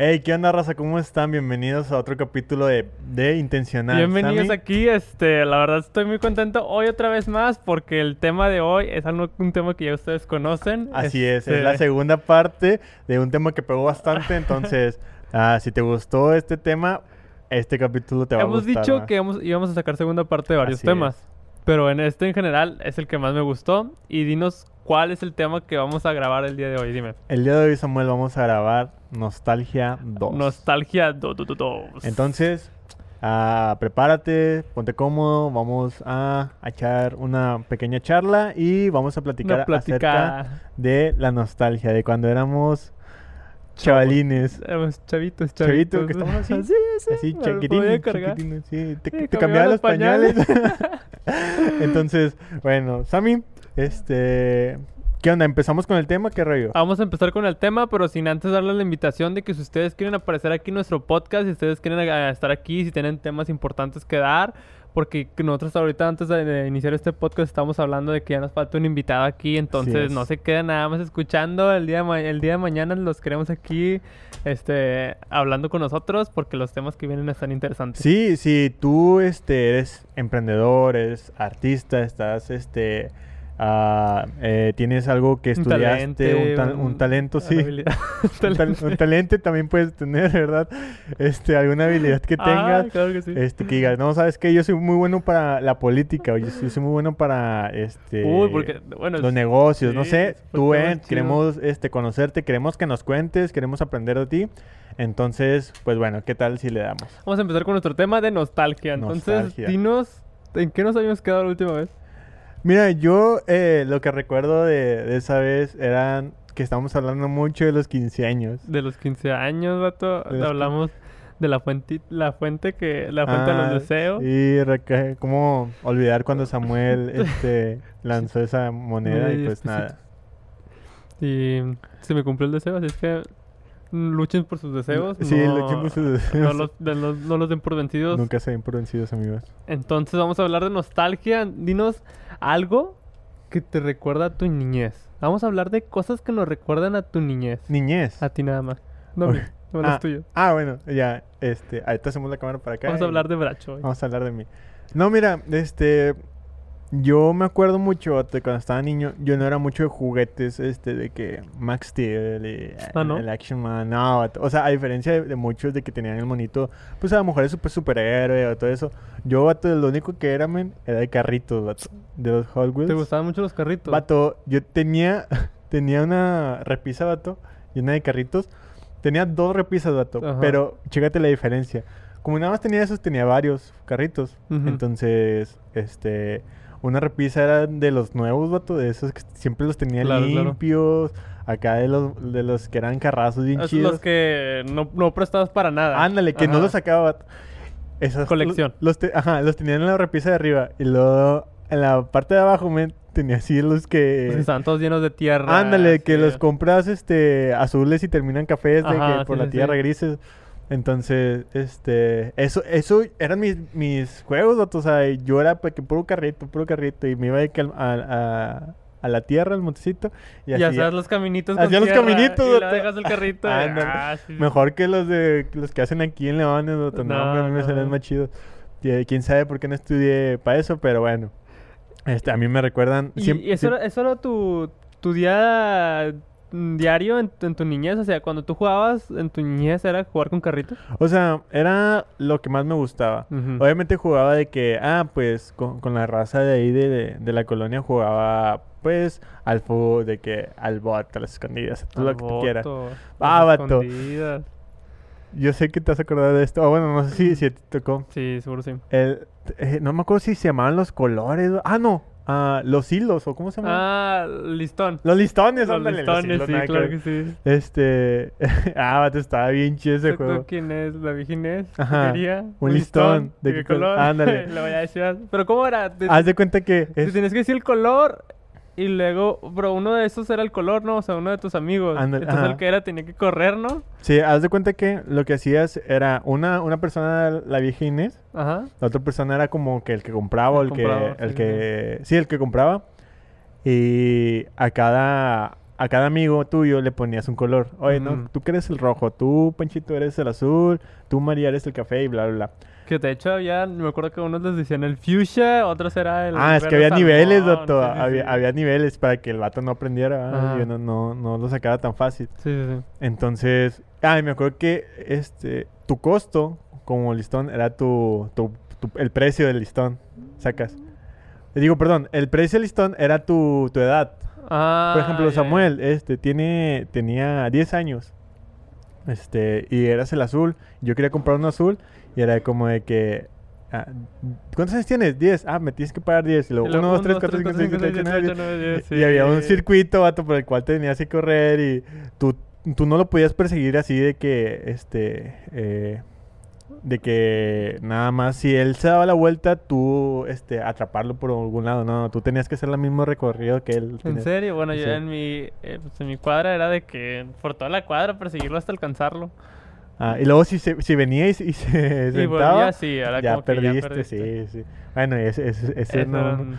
Hey, ¿qué onda, raza? ¿Cómo están? Bienvenidos a otro capítulo de, de Intencional. Bienvenidos Sammy. aquí, este, la verdad estoy muy contento hoy otra vez más porque el tema de hoy es algo, un tema que ya ustedes conocen. Así es, Este, es la segunda parte de un tema que pegó bastante. Entonces, ah, si te gustó este tema, este capítulo te va a Hemos gustar. dicho más. que íbamos, íbamos a sacar segunda parte de varios Así temas, pero en este en general es el que más me gustó y dinos cuál es el tema que vamos a grabar el día de hoy, dime. El día de hoy, Samuel, vamos a grabar Nostalgia 2. Nostalgia 2. Entonces, ah, prepárate, ponte cómodo, vamos a, a echar una pequeña charla y vamos a platicar acerca de la nostalgia, de cuando éramos chavalines. Éramos chavitos, Chavito, chavitos. que estamos así, Sí, sí, Así, me lo chiquitines, sí, te, Sí, te cambiaba los pañales. pañales. Entonces, bueno, Sammy, este, ¿qué onda? ¿Empezamos con el tema? ¿Qué rollo? Vamos a empezar con el tema, pero sin antes darles la invitación de que si ustedes quieren aparecer aquí en nuestro podcast, si ustedes quieren estar aquí, si tienen temas importantes que dar, porque nosotros ahorita antes de, iniciar este podcast estamos hablando de que ya nos falta un invitado aquí, entonces es. no se queden nada más escuchando, el día, de el día de mañana los queremos aquí este, hablando con nosotros porque los temas que vienen están interesantes. Sí, si tú este, eres emprendedor, eres artista, estás, este, eh, tienes algo que estudiaste, un, talente, un talento, sí. Un, tal- un talento también puedes tener, ¿verdad? Este, alguna habilidad que Ah, tengas. claro que sí. Este, que digas, no, sabes que yo soy muy bueno para la política, o yo soy, yo soy muy bueno para este Uy, porque, bueno, los negocios, no sé, tú chidos. queremos este conocerte, queremos que nos cuentes, queremos aprender de ti. Entonces, pues bueno, ¿qué tal si le damos? Vamos a empezar con nuestro tema de nostalgia. Entonces, Nostalgia. dinos, ¿en qué nos habíamos quedado la última vez? Mira, yo eh, lo que recuerdo de, de esa vez eran que estábamos hablando mucho de los 15 años. De los 15 años, vato. De Hablamos de la fuente, la fuente que, la fuente de Ah, los deseos. Y cómo olvidar cuando Samuel este, lanzó esa moneda y pues nada. Y se me cumplió el deseo, así es que luchen por sus deseos. Sí, no, luchen por sus No deseos. los, de los- no los den por vencidos. Nunca se den por vencidos, amigos. Entonces vamos a hablar de nostalgia. Dinos algo que te recuerda a tu niñez. Vamos a hablar de cosas que nos recuerdan a tu niñez. Niñez. A ti nada más. No, Ok. a mí, no a los ah, tuyos. ah, bueno, ya, este, ahorita hacemos la cámara para acá. Vamos a hablar de Bracho. hoy. Vamos a hablar de mí. No, mira, este, yo me acuerdo mucho de cuando estaba niño, yo no era mucho de juguetes, este, de que Max Steel y Ah, ¿no? el Action Man, no, o sea, a diferencia de, de muchos de que tenían el monito, pues a lo mejor es super superhéroe o todo eso, yo, vato, lo único que era, men, era de carritos, vato, de los Hot Wheels. ¿Te gustaban mucho los carritos? Vato, yo tenía, tenía una repisa, vato, llena de carritos. Tenía dos repisas, vato, Ajá. pero chécate la diferencia. Como nada más tenía esos, tenía varios carritos. Ujú. Entonces, este, una repisa era de los nuevos, vato, de esos que siempre los tenía Claro, claro. limpios. Acá de los, de los que eran carrazos bien Esos chidos. los que no, no prestabas para nada. Ándale, que no los sacaba, vato. Esas, Colección. Los, ajá, los tenían en la repisa de arriba. Y luego, en la parte de abajo, men, tenía así los que... Que estaban todos llenos de tierra. Ándale, que los compras este azules y terminan cafés de que por sí, la tierra sí. grises. Entonces, este, eso, eso eran mis, mis juegos, o sea, yo era que puro carrito, puro carrito, y me iba de que a, a- a la tierra, al montecito, y, Y, hacía- hacías los caminitos con hacía los caminitos, Y vato. dejas el carrito. y- Ándale. ah, sí, mejor que los de los que hacen aquí en Leones, vato, no, No, a mí me no. salían más chidos. Eh, quién sabe por qué no estudié para eso, pero bueno, este, a mí me recuerdan... ¿Y, siem- y eso, siem- era, eso era tu, tu día diario en, tu- en tu niñez? O sea, cuando tú jugabas en tu niñez era jugar con carritos. O sea, era lo que más me gustaba. Obviamente jugaba de que, ah, pues con, con la raza de ahí de, de- de la colonia jugaba, pues, al fútbol, de que al bot, a las escondidas, todo lo que tú quieras. Ah, vato. Yo sé que te has acordado de esto. Ah, bueno, no sé si, si te tocó. Sí, seguro sí. El, eh, no me acuerdo si se llamaban los colores. Ah, no. Ah, los hilos, o cómo se llaman. Ah, listón. los listones, Los ándale. los listones, hilos, sí, que claro que sí. Este. ah, vato, estaba bien chido ese ¿Tú- tú juego. ¿Quién es? ¿La Virgen Ajá, Quería un listón. ¿De, ¿De qué qué col- color? ándale. Le voy a decir. Pero ¿cómo era? Te, Haz de cuenta que. te es- tienes que decir el color y luego, pero uno de esos era el color, ¿no? O sea, uno de tus amigos. Entonces ajá. el que era tenía que correr, ¿no? Sí, haz de cuenta que lo que hacías era una, una persona la vieja Inés, Ajá. la otra persona era como que el que compraba o El el que el sí, que sí, el que compraba y a cada a cada amigo tuyo le ponías un color. Oye, no, tú que eres el rojo, tú, Panchito, eres el azul, tú, María, eres el café y bla, bla, bla. Que de hecho había, me acuerdo que unos les decían el fuchsia, otros era el. ah, es que había niveles, doctor. sí, sí, había, sí. había niveles para que el vato no aprendiera. Ajá. Yo no, no, no lo sacaba tan fácil. Sí, sí, sí. Entonces, ay, me acuerdo que este, tu costo como listón era tu, tu- tu- el precio del listón. Sacas. Le digo, perdón, el precio del listón era tu, tu edad. Ah, Por ejemplo. Samuel, este, tiene, tenía 10 años. Este, y eras el azul. Yo quería comprar un azul. Y era como de que. ah, ¿Cuántos años tienes? 10. Ah, me tienes que pagar 10. Y luego Y luego 1, 2, 3, uno, 4, tres, 5, 6, cuatro, 7, 8, cinco, 9, seis, siete, ocho, nueve, diez, y había un circuito, vato, por el cual te tenías que correr y tú, tú no lo podías perseguir así de que, este, eh, de que nada más si él se daba la vuelta, tú, este, atraparlo por algún lado. No, no, tú tenías que hacer el mismo recorrido que él. ¿En tenía. serio? Bueno, yo en mi, eh, pues, en mi cuadra era de que por toda la cuadra perseguirlo hasta alcanzarlo. Ah, y luego si, se, si venía y, se- y se sentaba, ya como perdiste, ya perdiste. sí, sí. Bueno, ese, ese, ese Eso no...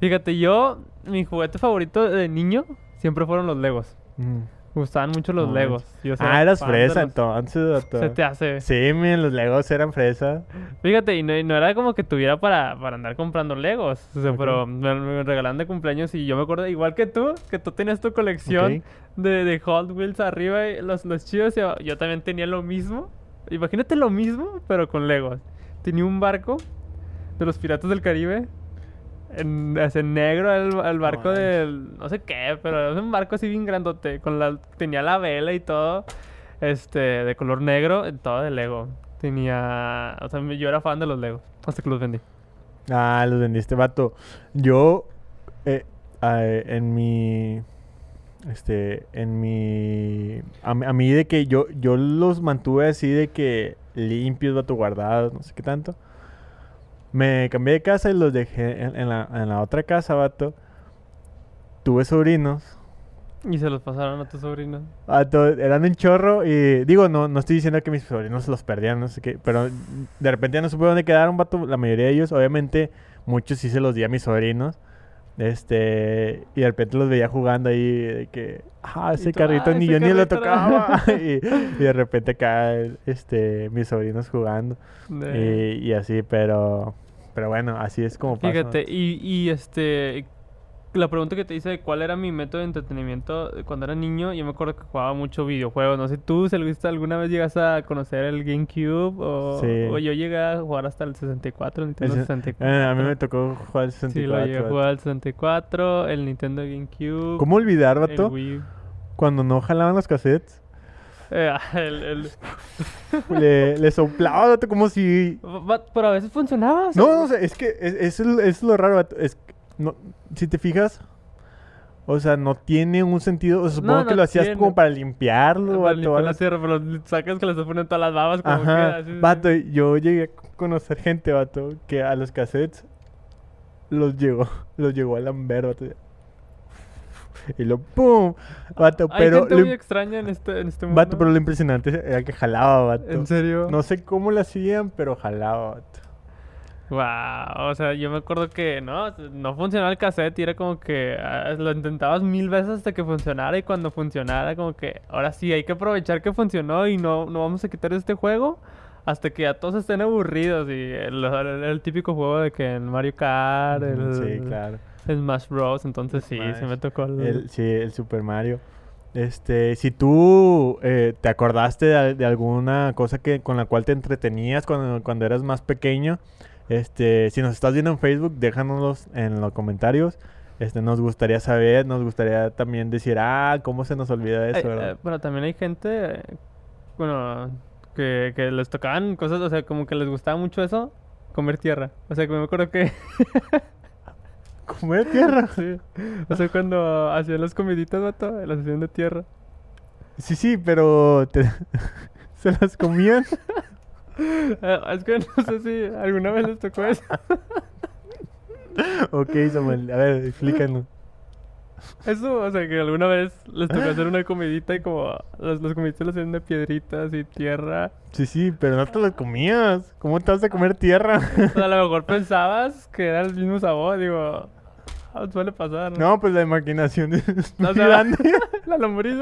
Fíjate, yo, mi juguete favorito de niño siempre fueron los Legos. Mm. Gustaban mucho los No Legos. Yo Ah, era eras fresa los- entonces, doctor. Se te hace. Sí, miren, los legos eran fresa. Fíjate, y no, y no era como que tuviera para, para andar comprando Legos. O sea, pero me, me regalaban de cumpleaños y yo me acuerdo, igual que tú, que tú tenías tu colección de, de Hot Wheels arriba, y los, los chidos. y yo- yo también tenía lo mismo. Imagínate lo mismo, pero con Legos. Tenía un barco de los Piratas del Caribe. En, negro el, el barco manches. del no sé qué, pero es un barco así bien grandote, con la tenía la vela y todo, este, de color negro, todo de Lego. Tenía, o sea, yo era fan de los Legos, hasta que los vendí. Ah, los vendiste, vato. Yo, eh, en mi... Este, en mi... A, a mí de que yo, yo los mantuve así de que limpios, vato, guardados, no sé qué tanto. Me cambié de casa y los dejé en, en la, en la otra casa, vato. Tuve sobrinos. Y se los pasaron a tus sobrinos. Vato, eran un chorro y digo, no, no estoy diciendo que mis sobrinos los perdían, no sé qué, pero de repente ya no supe dónde quedaron, vato, la mayoría de ellos, obviamente, muchos sí se los di a mis sobrinos, este, y de repente los veía jugando ahí, de que, ah, ese tú, carrito "Ah, ni ese yo ni lo carrito era-" tocaba, y, y de repente acá, este, mis sobrinos jugando, y, y así, pero, pero bueno, así es como pasa. Fíjate, y, y este. La pregunta que te hice de cuál era mi método de entretenimiento cuando era niño, yo me acuerdo que jugaba mucho videojuegos. No sé, tú, si alguna vez llegas a conocer el GameCube o, Sí. o yo llegué a jugar hasta el 64, el Nintendo El se- 64. Eh, a mí me tocó jugar el Sí, lo 64. llegué a jugar al 64, el Nintendo GameCube. ¿Cómo olvidar, el vato, Wii. cuando no jalaban los cassettes? Eh, el- el- le, le soplaba, vato, como si... Pero a veces funcionaba. o sea, No, no, o sea, es que es, es, lo- es lo raro, vato. Es, que no, si te fijas, o sea, no tiene un sentido. O sea, supongo No, que no lo hacías tiene. como para limpiarlo, para vato. limpiar algo la así. sierra, pero sacas que le estás poniendo todas las babas como Ajá, queda, sí. vato, yo llegué a conocer gente, vato, que a los cassettes los llegó, los llegó a lamber, vato. Y lo pum, vato, Hay pero gente lo, muy extraña en este, en este mundo. vato, pero lo impresionante era que jalaba, vato. ¿En serio? No sé cómo lo hacían, pero jalaba, vato. Wow, o sea, yo me acuerdo que no, no funcionaba el cassette y era como que ah, lo intentabas mil veces hasta que funcionara y cuando funcionara como que ahora sí hay que aprovechar que funcionó y no, no vamos a quitar este juego hasta que ya todos estén aburridos y el, el- el típico juego de que en Mario Kart, el, Sí, claro. Smash Bros, entonces sí, sí Smash. me tocó el, El, sí, el Super Mario. Este, si tú eh, te acordaste de, de alguna cosa que con la cual te entretenías cuando, cuando eras más pequeño, este, si nos estás viendo en Facebook, déjanoslos en los comentarios. Este, nos gustaría saber, nos gustaría también decir, ah, cómo se nos olvida eso, eh, ¿verdad? pero también hay gente, eh, bueno, que, que les tocaban cosas, o sea, como que les gustaba mucho eso, comer tierra. O sea, que me acuerdo que, Comer tierra. sí, o sea, cuando hacían las comiditas, vato, las hacían de tierra. Sí, sí, pero te- se las comían. Eh, es que no sé si alguna vez les tocó eso. ok, Samuel, a ver, explícanos. Eso, o sea, que alguna vez les tocó hacer una comidita y como las, las comiditas las hacían de piedritas y tierra. Sí, sí, pero no te las comías. ¿Cómo te vas a comer tierra? O sea, a lo mejor pensabas que era el mismo sabor, digo... Suele pasar. No, pues la imaginación es muy o sea, grande. la lombriz.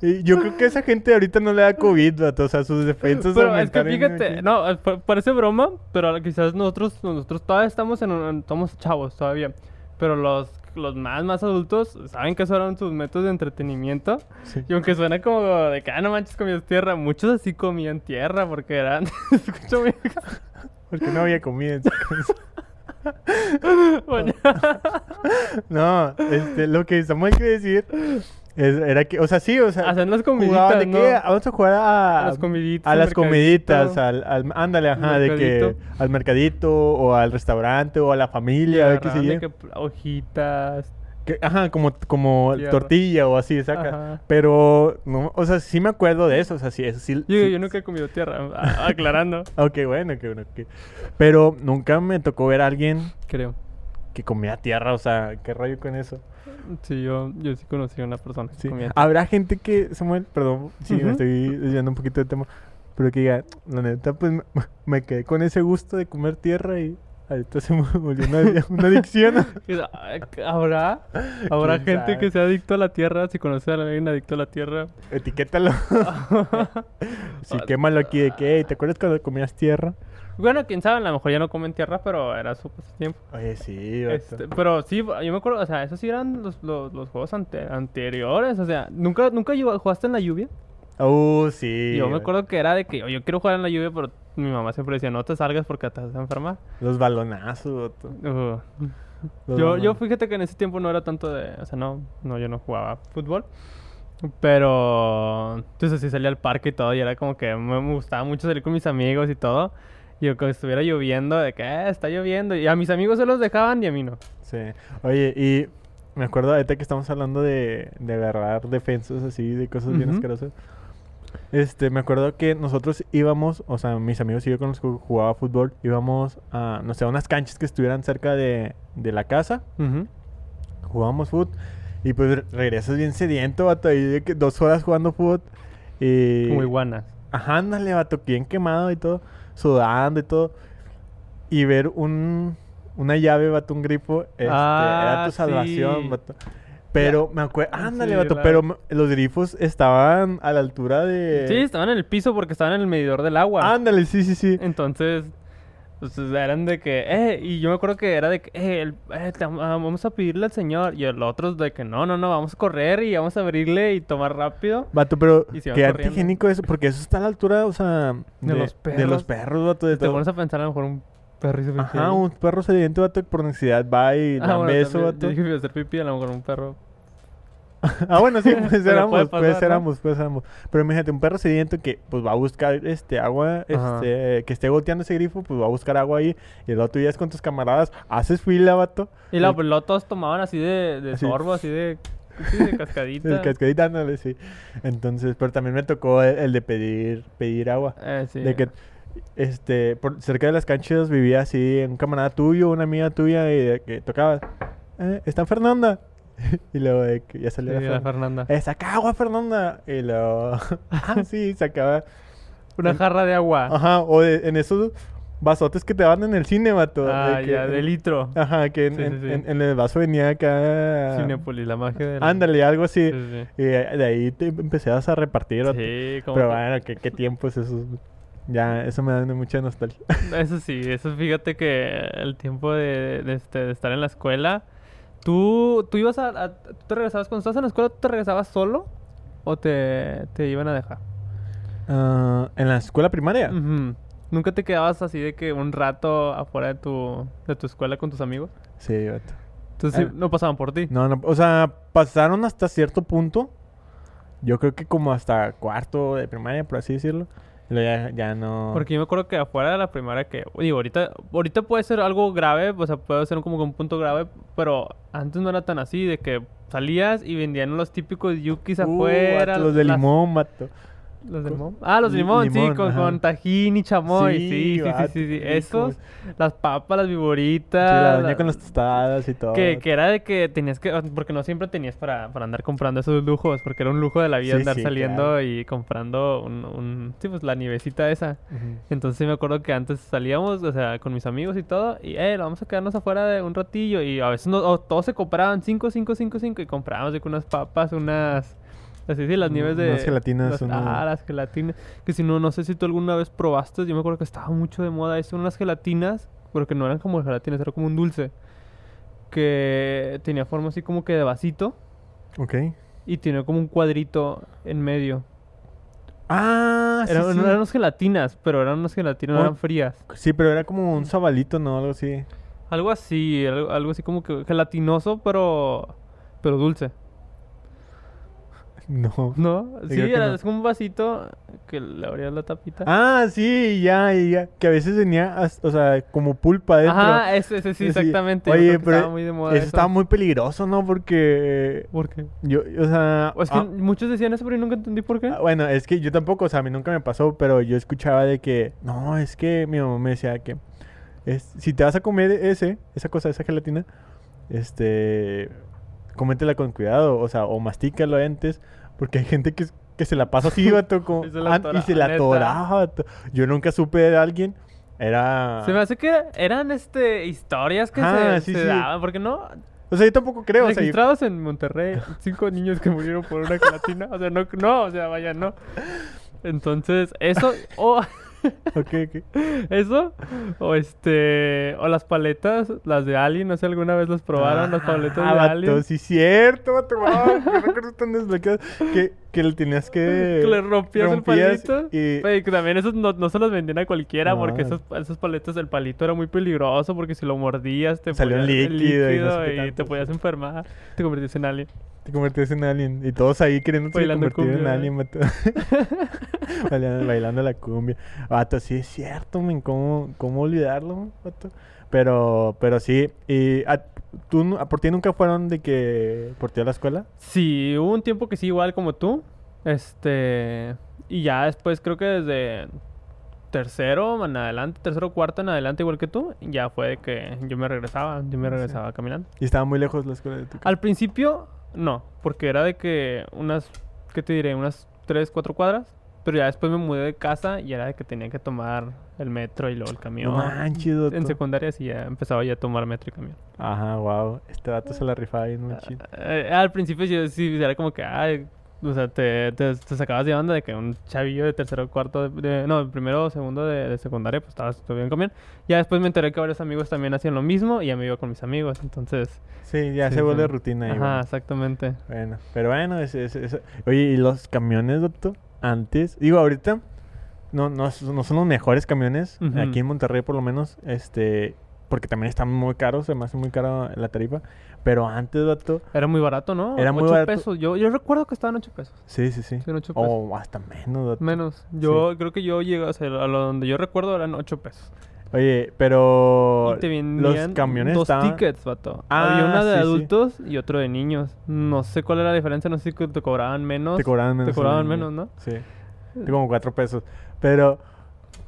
Y yo creo que esa gente ahorita no le da COVID, vato. O sea, sus defensas Pero es que fíjate, no, pa- parece broma, pero quizás nosotros, nosotros todavía estamos en, un- estamos chavos todavía. Pero los, los más, más adultos saben que esos eran sus métodos de entretenimiento. Sí. Y aunque suena como de que, ah, no manches, comías tierra, muchos así comían tierra porque eran... Escucho. Porque no había comida en su casa. Bueno, No, este, lo que Samuel quiere decir es- era que, o sea, sí, o sea, Hacen las comiditas, de ¿no? que vamos a jugar a, A las comiditas, a al las comiditas, mercadito. al, al- ándale, ajá, de que al mercadito o al restaurante o a la familia, a ver qué de que hojitas. Que- ajá, como, como Tierra. tortilla o así, saca. Ajá. Pero, no, o sea, sí me acuerdo de eso, o sea, sí, eso sí. Yo, sí- yo nunca he comido tierra, a- aclarando, Ok, bueno, que bueno, que- Pero nunca me tocó ver a alguien creo. que comía tierra, o sea, ¿qué rollo con eso? Sí, yo, yo sí conocí a una persona que Sí. comía tierra. Habrá gente que, Samuel, perdón, sí, me Ujú. estoy desviando un poquito del tema, pero que diga, la neta, pues me, me quedé con ese gusto de comer tierra y ahorita se volvió una, una adicción. ¿Habrá, habrá ¿Quién gente sabe? que sea adicto a la tierra? Si conoces a alguien adicto a la tierra. Etiquétalo. sí, quémalo aquí de que, "Ey, ¿te acuerdas cuando comías tierra? bueno, quién sabe, a lo mejor ya no comen tierra, pero era su pasatiempo. Oye, sí. Este, pero sí, yo me acuerdo, o sea, esos sí eran los, los, los juegos ante- anteriores. O sea, ¿nunca, nunca jugaste en la lluvia? Uh, sí. yo me acuerdo que era de que "Oh, yo quiero jugar en la lluvia, pero mi mamá siempre decía, no te salgas porque te vas a enfermar. Los balonazos. Uh, Los Yo, yo fíjate que en ese tiempo no era tanto de, o sea, no, no, yo no jugaba fútbol. Pero, entonces sí salía al parque y todo, y era como que me, me gustaba mucho salir con mis amigos y todo. Y yo, que estuviera lloviendo, de que "Eh, está lloviendo. Y a mis amigos se los dejaban y a mí no. Sí. Oye, y me acuerdo ahorita que estamos hablando de, de agarrar defensas así, de cosas bien asquerosas. Este, me acuerdo que nosotros íbamos, o sea, mis amigos y yo con los que jugaba fútbol, íbamos a, no sé, a unas canchas que estuvieran cerca de, de la casa, jugábamos fútbol, y pues re- regresas bien sediento, vato, ahí de que dos horas jugando fútbol. Y... Como iguanas. Ajá, ándale, vato, bien quemado y todo, sudando y todo. Y ver un, una llave, vato, un grifo, este, era Ah, tu salvación, sí. vato. Pero me acuerdo, ándale, Sí, vato, la- pero los grifos estaban a la altura de... Sí, estaban en el piso porque estaban en el medidor del agua. Ándale, sí, sí, sí. Entonces, pues, eran de que, eh, y yo me acuerdo que era de que, eh, el- eh, te- ah, vamos a pedirle al señor. Y el otro de que, no, no, no, vamos a correr y vamos a abrirle y tomar rápido. Vato, pero qué antihigiénico eso, porque eso está a la altura, o sea... De los De los perros. perros, vato, de Te pones a pensar a lo mejor un perro hizo pipí Ajá, un perro sediento, vato, que por necesidad va y Ah, da bueno, beso, vato. yo dije que iba a hacer pipí, a lo mejor un perro. Ah, bueno, sí, pues éramos, pues éramos, pues éramos. Pero imagínate, un perro sediento que pues va a buscar este agua, Ajá. este, que esté goteando ese grifo, pues va a buscar agua ahí. Y luego tú ya con tus camaradas, haces fila, vato. Y luego, pues, luego todos tomaban así de, de Así. sorbo, así de, sí, de cascadita. Cascadita, ándale, sí. Entonces, pero también me tocó el, el de pedir, pedir agua. Eh, sí. De que, este, por cerca de las canchas vivía así un camarada tuyo, una amiga tuya, y de que tocaba, eh, ¿está Fernanda? y luego de que ya Sí, salía la Fernanda. Eh, saca agua, Fernanda. Y luego, ah, sí, sacaba. Una jarra de agua. Ajá, o de- en esos vasotes que te van en el cine, vato. de ah, que- ya, de litro. Ajá, que en, Sí, sí, en- sí. en- en el vaso venía acá. Cinépolis, la magia de Ándale, algo así. Sí, sí. Y de de ahí te empezabas a repartir. Sí, como Pero bueno, ¿qué, qué tiempos esos. Ya, eso me da mucha nostalgia. Eso sí, eso fíjate que el tiempo de, de este, de estar en la escuela. ¿Tú, tú ibas a, a- ¿Tú te regresabas cuando estabas en la escuela? ¿Tú te regresabas solo? ¿O te, te iban a dejar? Ah, en la escuela primaria. ¿Nunca te quedabas así de que un rato afuera de tu, de tu escuela con tus amigos? Sí, vato. Entonces sí, Ah. no pasaban por ti. No, no, o sea, pasaron hasta cierto punto. Yo creo que como hasta cuarto de primaria, por así decirlo. Luego ya, ya no. Porque yo me acuerdo que afuera de la primaria que... Digo, ahorita, ahorita puede ser algo grave, o sea, puede ser como que un punto grave, pero antes no era tan así, de que salías y vendían los típicos yukis Uh, afuera. vato, los de las- limón, vato. Los de limón. Ah, los de li- limón, sí, con, con tajín y chamoy. Sí, Sí, sí, sí, vato, sí, sí. Esos, las papas, las Sí, viboritas. la doña la- con las tostadas y todo. Que, que era de que tenías que... Porque no siempre tenías para, para andar comprando esos lujos. Porque era un lujo de la vida Sí, andar sí, saliendo claro. y comprando un, un... Sí, pues la nievecita esa. Entonces sí me acuerdo que antes salíamos, o sea, con mis amigos y todo, y eh, vamos a quedarnos afuera de un ratillo. Y a veces no, todos se compraban 5, 5, 5, 5 y comprábamos de unas papas, unas. Así, sí, las Mm, nieves de. unas gelatinas, las- uno- Ah, las gelatinas. Que si no, no sé si tú alguna vez probaste. Yo me acuerdo que estaba mucho de moda eso, unas gelatinas, pero que no eran como gelatinas, era como un dulce. Que tenía forma así como que de vasito Ok. y tenía como un cuadrito en medio. Ah, sí, Eran, sí. no eran unas gelatinas, pero eran unas gelatinas, no eran frías. Sí, pero era como un sabalito, ¿no? Algo así. Algo así, algo, algo así como que gelatinoso, pero pero dulce. No. ¿No? Sí, era, no. es un vasito que le abrías la tapita. Ah, sí, ya, ya. Que a veces tenía, o sea, como pulpa dentro. Ajá, ese, ese sí, exactamente. Oye, pero estaba muy de moda eso eso. estaba muy peligroso, ¿no? Porque ¿Por qué? yo, o sea... O es que ah, muchos decían eso, pero yo nunca entendí por qué. ah, bueno, es que yo tampoco, o sea, a mí nunca me pasó, pero yo escuchaba de que, no, es que mi mamá me decía que es, si te vas a comer ese, esa cosa, esa gelatina, este, cómetela con cuidado, o sea, o mastícalo antes, porque hay gente que, que se la pasa así, vato, como- Y se la y atora- se la neta. atoraba, vato. Yo nunca supe de alguien, era... Se me hace que eran este historias que Ah, se, sí, se sí. daban, porque no. O sea, yo tampoco creo, o sea, yo- registrados en Monterrey, cinco niños que murieron por una gelatina. O sea, no, no, o sea, vaya, no. Entonces, eso, o ok, ok. eso, o este, o las paletas, las de Alien, no sé, alguna vez las probaron, las paletas Ah, de vato, Alien. sí, cierto, vato, wow, qué recuerdos tan desbloqueados. Que, que le tenías que. Que le rompías, el palito. Y, Güey, que también esos no, no se los vendían a cualquiera porque No. esos, esos paletas, el palito era muy peligroso porque si lo mordías te Salía el líquido y no sé líquido y, te podías enfermar. Te convertías en alien. Te convertías en alien. Y todos ahí queriendo convertir en cumbia, alien, vato. bailando, bailando la cumbia. Vato, sí es cierto, men. ¿Cómo, cómo olvidarlo, vato? Pero, pero sí. Y a- tú, a por ti nunca fueron de que por ti a la escuela? Sí, hubo un tiempo que sí, igual como tú. Este. Y ya después creo que desde tercero en adelante, tercero cuarto en adelante, igual que tú, ya fue de que yo me regresaba, yo me Sí. regresaba caminando. Y estaba muy lejos la escuela de tu casa. Al principio, no, porque era de que unas, ¿qué te diré? Unas 3, 4 cuadras. Pero ya después me mudé de casa y era de que tenía que tomar el metro y luego el camión. Manches, en secundaria sí ya empezaba ya a tomar metro y camión. Ajá, wow. Este vato se la rifaba bien muy chido. Eh, al principio yo sí era como que, ay, o sea, te, te, te sacabas de onda de que un chavillo de tercero cuarto, de, de- no, primero o segundo de, de secundaria, pues estabas todavía en camión. Ya después me enteré que varios amigos también hacían lo mismo y ya me iba con mis amigos, entonces... Sí, ya sí, se vuelve sí. rutina ahí. Ajá, bueno. exactamente. Bueno, pero bueno, es, es- es- Oye, ¿y los camiones, doctor? Antes, digo, ahorita no, no, no son los mejores camiones, aquí en Monterrey por lo menos, este, porque también están muy caros, se me hace muy caro la tarifa, pero antes, doctor, Era muy barato, ¿no? Era muy 8 barato. pesos. Yo, yo recuerdo que estaban 8 pesos. sí, sí, sí. Sí, eran 8 pesos. O hasta menos, doctor. Menos. Yo creo que yo llegué, o sea, a lo donde yo recuerdo eran 8 pesos. Oye, pero Y te los camiones dos estaban... tickets, vato. Ah, Había una de sí, sí. adultos y otro de niños. No sé cuál era la diferencia, no sé si te cobraban menos. Te cobraban menos. Te cobraban menos. ¿no? Sí. Como cuatro pesos. Pero,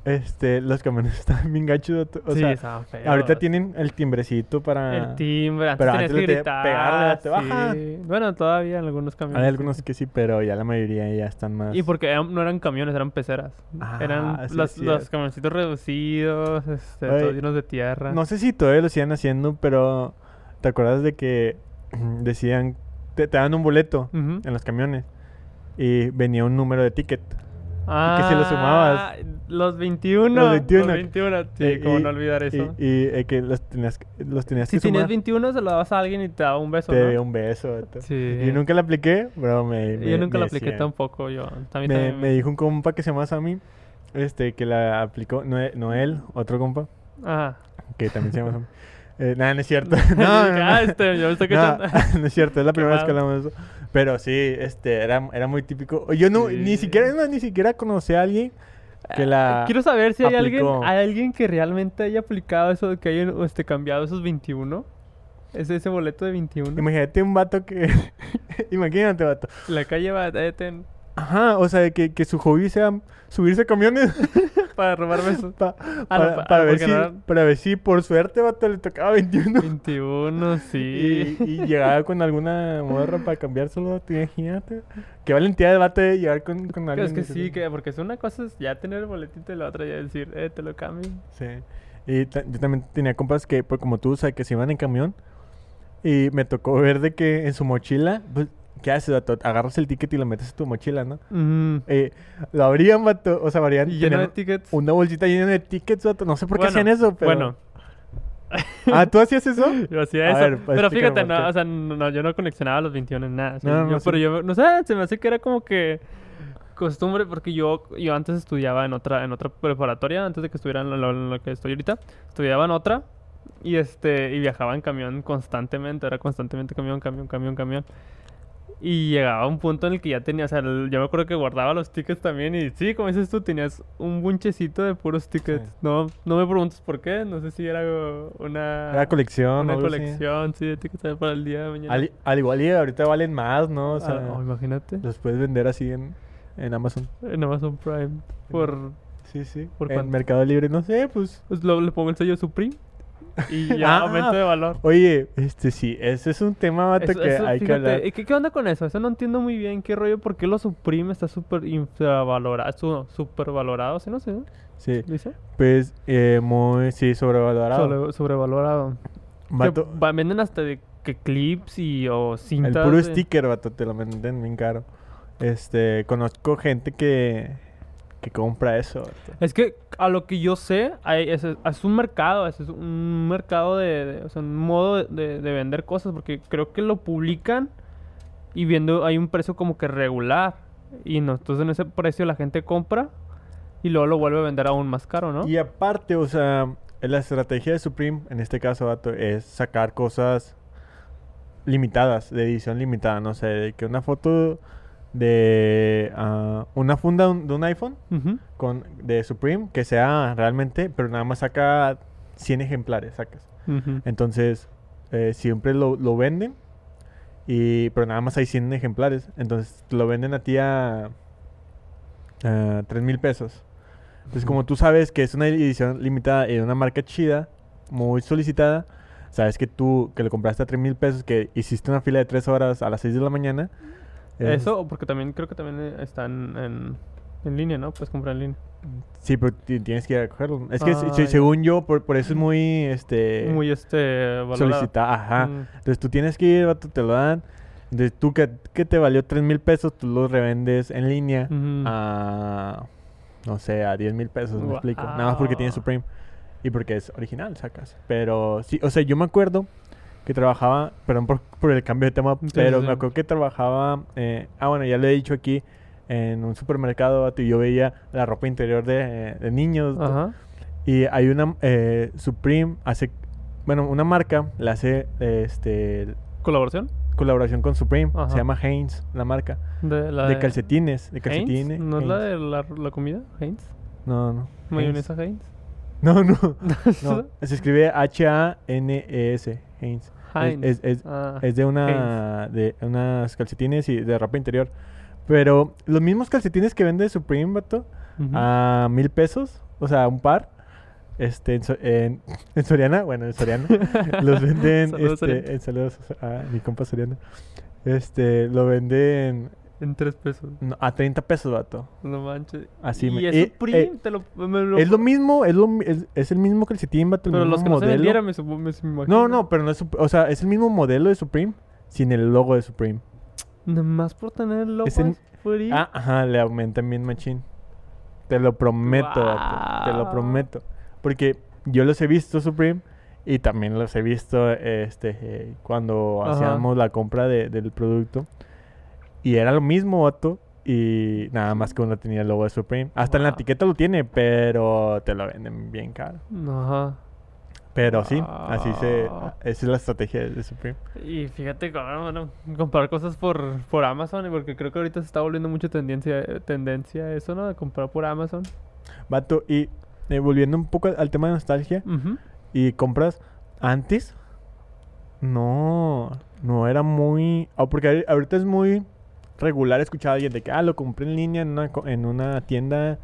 este, los camiones están bien gachos. O sí, sea, estaban feos. ahorita tienen el timbrecito para... El timbre, antes pero antes que gritar. pegarle, te baja. sí. Bueno, todavía en algunos camiones. Hay sí. algunos que sí, pero ya la mayoría ya están más... Y porque eran- no eran camiones, eran peceras. Ah, eran los, los camioncitos reducidos, este, Oye, todos llenos de tierra. No sé si todavía lo siguen haciendo, pero... ¿Te acuerdas de que decían... Te, te daban un boleto en los camiones y venía un número de ticket. Ah, que si lo sumabas. Los 21. Los 21. Los 21. Sí, Eh, cómo y- no olvidar Y, eso. y, eh, que los tenías, los tenías si que tenías sumar. 21, se lo dabas a alguien y te daba un beso, te ¿no? dio un beso. vato. Sí. Y nunca la apliqué, pero me... me- Yo nunca me lo apliqué decían. tampoco, yo. También, Me, también me dijo un compa que se llama Sammy, este, que la aplicó, no, e- no él, otro compa, Ajá. que también se llama Sammy. Eh, nada, no es cierto. no, no, no. Ah, este, yo estoy No, no es cierto, es la primera vez que hablamos de eso. Pero sí, este, era, era muy típico. Yo no, ni Sí. siquiera, es más, ni siquiera conocí a alguien que la Ah, Quiero saber si hay alguien, hay alguien que realmente haya aplicado eso, que haya este, cambiado esos 21. Ese, ese boleto de 21. Imagínate un vato que... Imagínate, vato. La calle va, eh, ten. Ajá, o sea, que, que su hobby sea subirse a camiones Para robar besos. pa- Ah, para, no, pa- para ah, ver si, no era- para ver si por suerte, vato, le tocaba 21. 21, Y, sí. y llegaba con alguna morra para cambiárselo, te imagínate. Qué valentía de vato de llegar con, con alguien. es que sí, que porque es una cosa es ya tener el boletito y la otra ya decir, eh, te lo cambio. Sí. Y yo también tenía compas que, pues como tú, o sea, que se iban en camión. Y me tocó ver de que en su mochila, pues, ¿qué haces, vato? Agarras el ticket y lo metes en tu mochila, ¿no? Eh, lo abrían, vato. O sea, abrían. Y lleno de tickets. Una bolsita llena de tickets, vato. No sé por qué Bueno, hacían eso, pero. Bueno, Ah, ¿tú hacías eso? yo hacía A eso. ver, pues, pero fíjate, no, o sea, no, no, yo no conexionaba los 21 en nada. o sea, No, no, yo- pero yo, no sé, se me hace que era como que costumbre, porque yo, yo antes estudiaba en otra, en otra preparatoria, antes de que estuviera en lo, en lo que estoy ahorita, estudiaba en otra. Y este, y viajaba en camión constantemente, era constantemente camión, camión, camión, camión. Y llegaba a un punto en el que ya tenía, o sea, yo me acuerdo que guardaba los tickets también y sí, como dices tú, tenías un bunchecito de puros tickets. Sí. No, no me preguntes por qué, no sé si era una... Era colección. Una así. colección, sí, de tickets para el día de mañana. Al, al igual y ahorita valen más, ¿no? O sea, Ah, oh, imagínate. los puedes vender así en, en Amazon. En Amazon Prime. Por. Sí, sí. ¿Por en cuánto? Mercado Libre, no sé, pues. Pues lo- le pongo el sello Supreme. Y ya Ah, aumento de valor. Oye, este sí, ese es un tema, vato, Eso- que eso, hay que hablar. ¿y ¿qué, qué onda con eso? Eso no entiendo muy bien. ¿Qué rollo? ¿Por qué lo Supreme está súper infravalorado? Su- Súper valorado, ¿sí no sé? Sí, ¿Dice? pues, eh, muy, sí, sobrevalorado. Sobre- sobrevalorado. Que Vato, va- venden hasta de que clips y o el cintas. puro de- sticker, vato, te lo venden bien caro. Este, conozco gente que, que compra eso, vato. Es que a lo que yo sé, hay, es, es un mercado, es, un mercado de, de- o sea, un modo de, de- de vender cosas, porque creo que lo publican y viendo hay un precio como que regular. Y no, entonces en ese precio la gente compra y luego lo vuelve a vender aún más caro, ¿no? Y aparte, o sea, la estrategia de Supreme, en este caso, vato, es sacar cosas limitadas, de edición limitada, no sé, de que una foto de ah, una funda un- de un iPhone con de Supreme que sea realmente, pero nada más saca 100 ejemplares, sacas. Entonces, eh, siempre lo, lo venden, y, pero nada más hay 100 ejemplares. Entonces, lo venden a ti a, a 3 mil pesos. Entonces, como tú sabes que es una edición limitada y de una marca chida, muy solicitada, sabes que tú, que lo compraste a 3 mil pesos, que hiciste una fila de 3 horas a las 6 de la mañana. Es- Eso, porque también creo que también eh, están en, en línea, ¿no? Puedes comprar en línea. Sí, pero ti- tienes que ir a cogerlo. Es que, Ah, se- según yo, por, por eso es muy, este... Muy este valorado. solicitada. Ajá. Mm. Entonces tú tienes que ir, vato, te lo dan. Entonces tú que, que te valió 3 mil pesos, tú lo revendes en línea a, no sé, a 10 mil pesos, me explico. Nada más porque tiene. Supreme y porque es original, sacas. Pero sí, o sea, yo me acuerdo que trabajaba, perdón por, por el cambio de tema, Sí, pero sí, me acuerdo que trabajaba, eh, ah, bueno, ya lo he dicho aquí, en un supermercado, y yo veía la ropa interior de, de niños. Ajá. Y hay una, eh, Supreme hace, bueno, una marca le hace, este, ¿Colaboración? colaboración con Supreme. Ajá. Se llama Heinz, la marca. De, la de calcetines, de calcetines. ¿No es la de la, la comida? ¿Heinz? No, no. ¿Mayonesa Heinz? No, no. no. Se escribe H-A-N-E-S. Heinz. Heinz. Es, es, Ah, es de una de unas calcetines y de ropa interior. Pero los mismos calcetines que vende Supreme, vato, a mil pesos, o sea, un par. Este, en, So- en- en Soriana, bueno, en Soriana, los venden, Saludos, este, Soriana. en saludos a mi compa Soriana, este, lo venden En tres pesos. no, a 30 pesos, vato. No manches. Así y me- es eh, Supreme, eh, te lo, me lo- Es lo mismo, es, lo, es, es el mismo vato, el Pero mismo los que no se modelo. me, supo- me, me imagino. no, no, pero no es, o sea, es el mismo modelo de Supreme sin el logo de Supreme. Nada más por tener el logo el- de Supreme. Ah, ajá, le aumentan bien machín. Te lo prometo, vato, te lo prometo. Porque yo los he visto Supreme y también los he visto este eh, cuando Ajá. hacíamos la compra de- del producto. Y era lo mismo, vato. Y nada más que uno tenía el logo de Supreme. Hasta en la etiqueta lo tiene, pero te lo venden bien caro. Ajá. Pero sí, así se... Esa es la estrategia de Supreme. Y fíjate, bueno, comprar cosas por, por Amazon, porque creo que ahorita se está volviendo mucha tendencia, tendencia eso, ¿no? De comprar por Amazon. Vato, y eh, volviendo un poco al- tema de nostalgia. Ujú. y compras antes no no era muy ah, porque ahori- ahorita es muy regular escuchaba a alguien de que, ah, lo compré en línea en una, en una tienda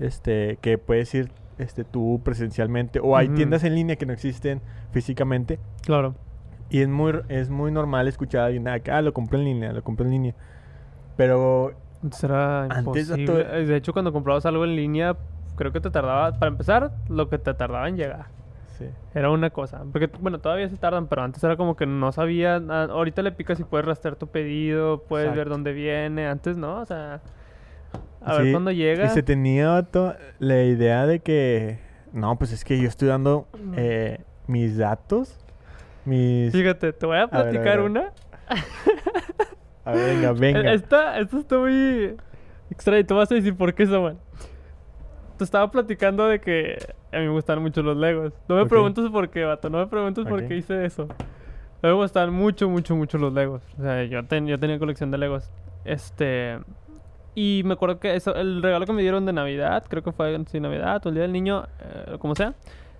este, que puedes ir este, tú presencialmente. O hay tiendas en línea que no existen físicamente. Claro. Y es muy, es muy normal escuchar a alguien, ah, que, ah, lo compré en línea, lo compré en línea. Pero Antes Antes, vato- imposible. Eh, De hecho, cuando comprabas algo en línea, creo que te tardaba, para empezar, lo que te tardaba en llegar. Sí. Era una cosa. Porque, bueno, todavía se tardan, pero antes era como que no sabía. ah, Ahorita le picas y puedes rastrear tu pedido, puedes ver dónde viene. Antes no, o sea. A ver cuándo llega. Y se tenía la idea de que, no, pues es que yo estoy dando eh, mis datos, mis... Fíjate, te voy a ver, a ver, platicar a ver. una. A ver, venga, venga. Esta, esta está muy extraña. Te vas a decir por qué, Samuel. Te estaba platicando de que a mí me gustan mucho los Legos. No me Ok. preguntes por qué, vato. No me preguntes por Ok. qué hice eso. A mí me gustan mucho, mucho, mucho los Legos. O sea, yo, ten- yo tenía colección de Legos. Este... Y me acuerdo que eso, el regalo que me dieron de Navidad, creo que fue en sí, Navidad o el Día del Niño, eh, como sea,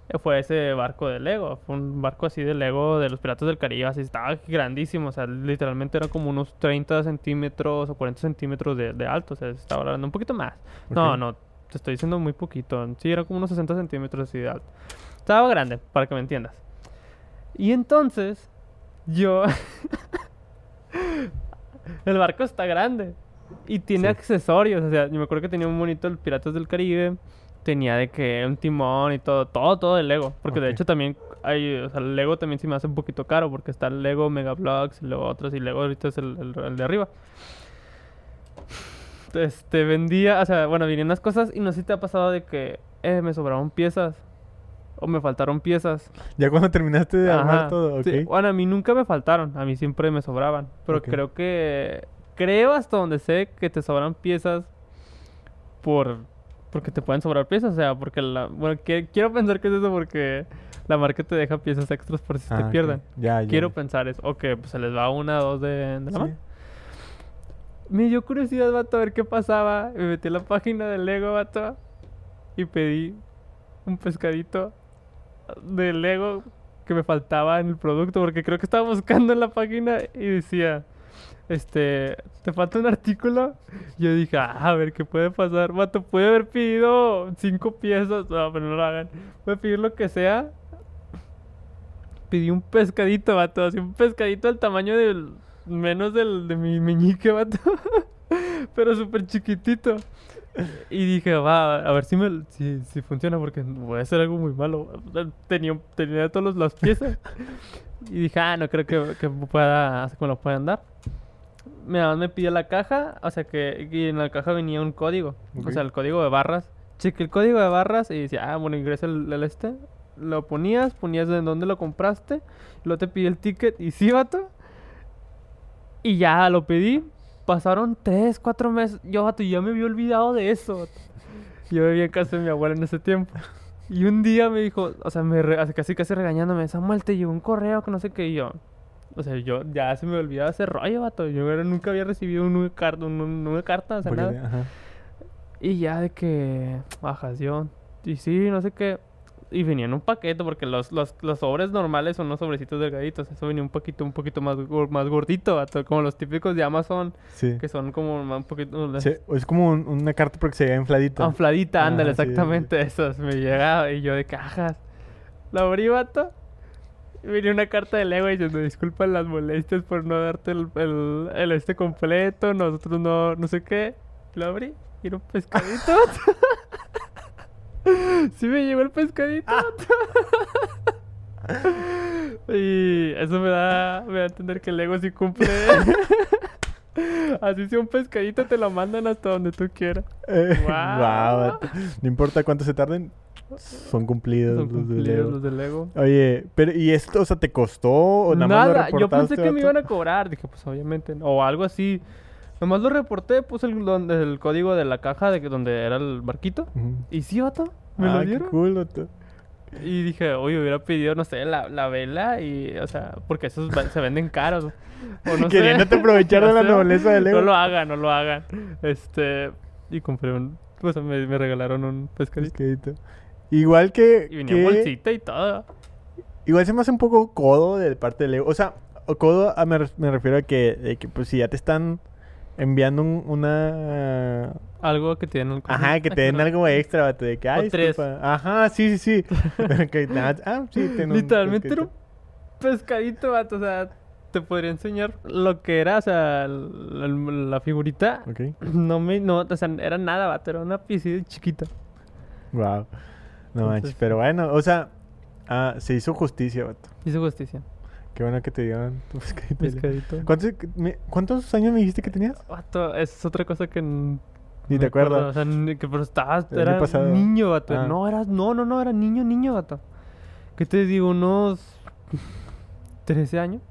eh, fue ese barco de Lego. Fue un barco así de Lego de los Piratas del Caribe, así estaba grandísimo. O sea, literalmente era como unos 30 centímetros o 40 centímetros de, de alto. O sea, estaba hablando un poquito más. No, Ok. no, te estoy diciendo muy poquito. Sí, era como unos 60 centímetros así de alto. Estaba grande, para que me entiendas. Y entonces, yo. el barco está grande. Y tiene Sí. accesorios. O sea, yo me acuerdo que tenía un monito del Piratas del Caribe. Tenía de que un timón y todo, todo, todo de Lego. Porque de Ok. hecho también hay, o sea, el Lego también se me hace un poquito caro. Porque está el Lego Mega Bloks y luego otros. Y Lego ahorita es el, el- el de arriba. Este, vendía, o sea, bueno, venían las cosas y no sé si te ha pasado de que, eh, me sobraron piezas. O me faltaron piezas. Ya cuando terminaste de armar todo, ok. Sí, Bueno, a mí nunca me faltaron, a mí siempre me sobraban. Pero creo que. Creo hasta donde sé que te sobran piezas por. Porque te pueden sobrar piezas, o sea, porque la. Bueno, que- quiero pensar que es eso porque la marca te deja piezas extras por si Ah, te ok. pierden. Ya, ya. Quiero pensar eso. O que pues, se les va una o dos de, de la Sí. mano. Me dio curiosidad, vato, a ver qué pasaba. Me metí a la página del Lego, vato. Y pedí un pescadito de Lego que me faltaba en el producto. Porque creo que estaba buscando en la página y decía, este, te falta un artículo. Yo dije, ah, a ver qué puede pasar. Vato, puede haber pedido cinco piezas. No, pero no lo hagan. Puede pedir lo que sea. Pedí un pescadito, vato. Así un pescadito del tamaño del menos del de mi meñique, vato. Pero súper chiquitito. Y dije, va, a ver si, me, si, si funciona porque voy a hacer algo muy malo. Tenía, tenía todas las piezas. Y dije, ah, no creo que, que pueda, que me lo puedan dar. Mi mamá me pidió la caja, o sea que y en la caja venía un código. O sea, el código de barras. Cheque el código de barras y decía, ah, bueno, ingresa el, el este. Lo ponías, ponías de dónde lo compraste. Luego te pidió el ticket y sí, vato. Y ya lo pedí. Pasaron tres, cuatro meses. Yo, vato, ya me había olvidado de eso. vato. Yo vivía en casa de mi abuela en ese tiempo. Y un día me dijo, o sea, me re- casi casi regañándome, Samuel, te llegó un correo que no sé qué. Y yo, o sea, yo ya se me olvidaba ese rollo, vato. Yo era- nunca había recibido una carta, un- un- una carta, o sea, Porque- nada. ajá. Y ya de que bajas yo. Y sí, no sé qué. Y venía en un paquete porque los, los, los sobres normales son unos sobrecitos delgaditos. Eso venía un poquito, un poquito más, más gordito, como los típicos de Amazon, Sí. que son como un poquito... Sí, Es como un- una carta porque se ve infladita. Anfladita, ándale, Ajá, sí, exactamente esas. Me llegaba y yo de cajas. La abrí, vato. Y venía una carta de Lego diciendo, disculpa las molestias por no darte el, el, el este completo, nosotros no, no sé qué. Lo abrí y era un pescadito. sí me llegó el pescadito. y eso me da, me da a entender que el Lego sí cumple. Así sea un pescadito, te lo mandan hasta donde tú quieras. Eh. No importa cuánto se tarden, son cumplidos. Son cumplidos los de Lego. Oye, pero ¿y esto, o sea, te costó o nada, más lo Nada, yo pensé que me iban a cobrar. Dije, pues obviamente, no. o algo así. Nomás lo reporté, puse el, donde- el código de la caja de que donde era el barquito. Ujú. Y sí, vato, me ah, lo qué dieron. cool, vato. Y dije, oye, hubiera pedido, no sé, la, la vela y, o sea, porque esos va- se venden caros. O no sé. Queriéndote aprovechar de la nobleza de Lego. No lo hagan, no lo hagan. Este, y compré un, pues me, me regalaron un pescadito. Pescadito. Igual que. Y venía en que- bolsita y todo. Igual se me hace un poco codo de parte de Lego. O sea, o codo a- me, re- me refiero a que, de que, pues si ya te están enviando un- una... Algo que tienen. Ajá, que te den algo extra, vato, de que, ay, tres. Ajá, sí, sí, sí. Que ah, sí, un Literalmente era un pescadito, vato. O sea, te podría enseñar lo que era, o sea, la, la figurita. Ok. No me, no, o sea, era nada, vato. Era una piscina chiquita. Wow. No manches, pero bueno, o sea, ah, se hizo justicia, vato. Hizo justicia. Qué bueno que te dieron tu pescadito. Pescadito. ¿Cuántos, me- ¿Cuántos años me dijiste que tenías? Vato, es otra cosa que... Ni no te acuerdas. O sea, que pero estabas... El Era niño, vato. Ah. No, eras... No, no, no, era niño, niño, vato. ¿Qué te digo? Unos... 13 años.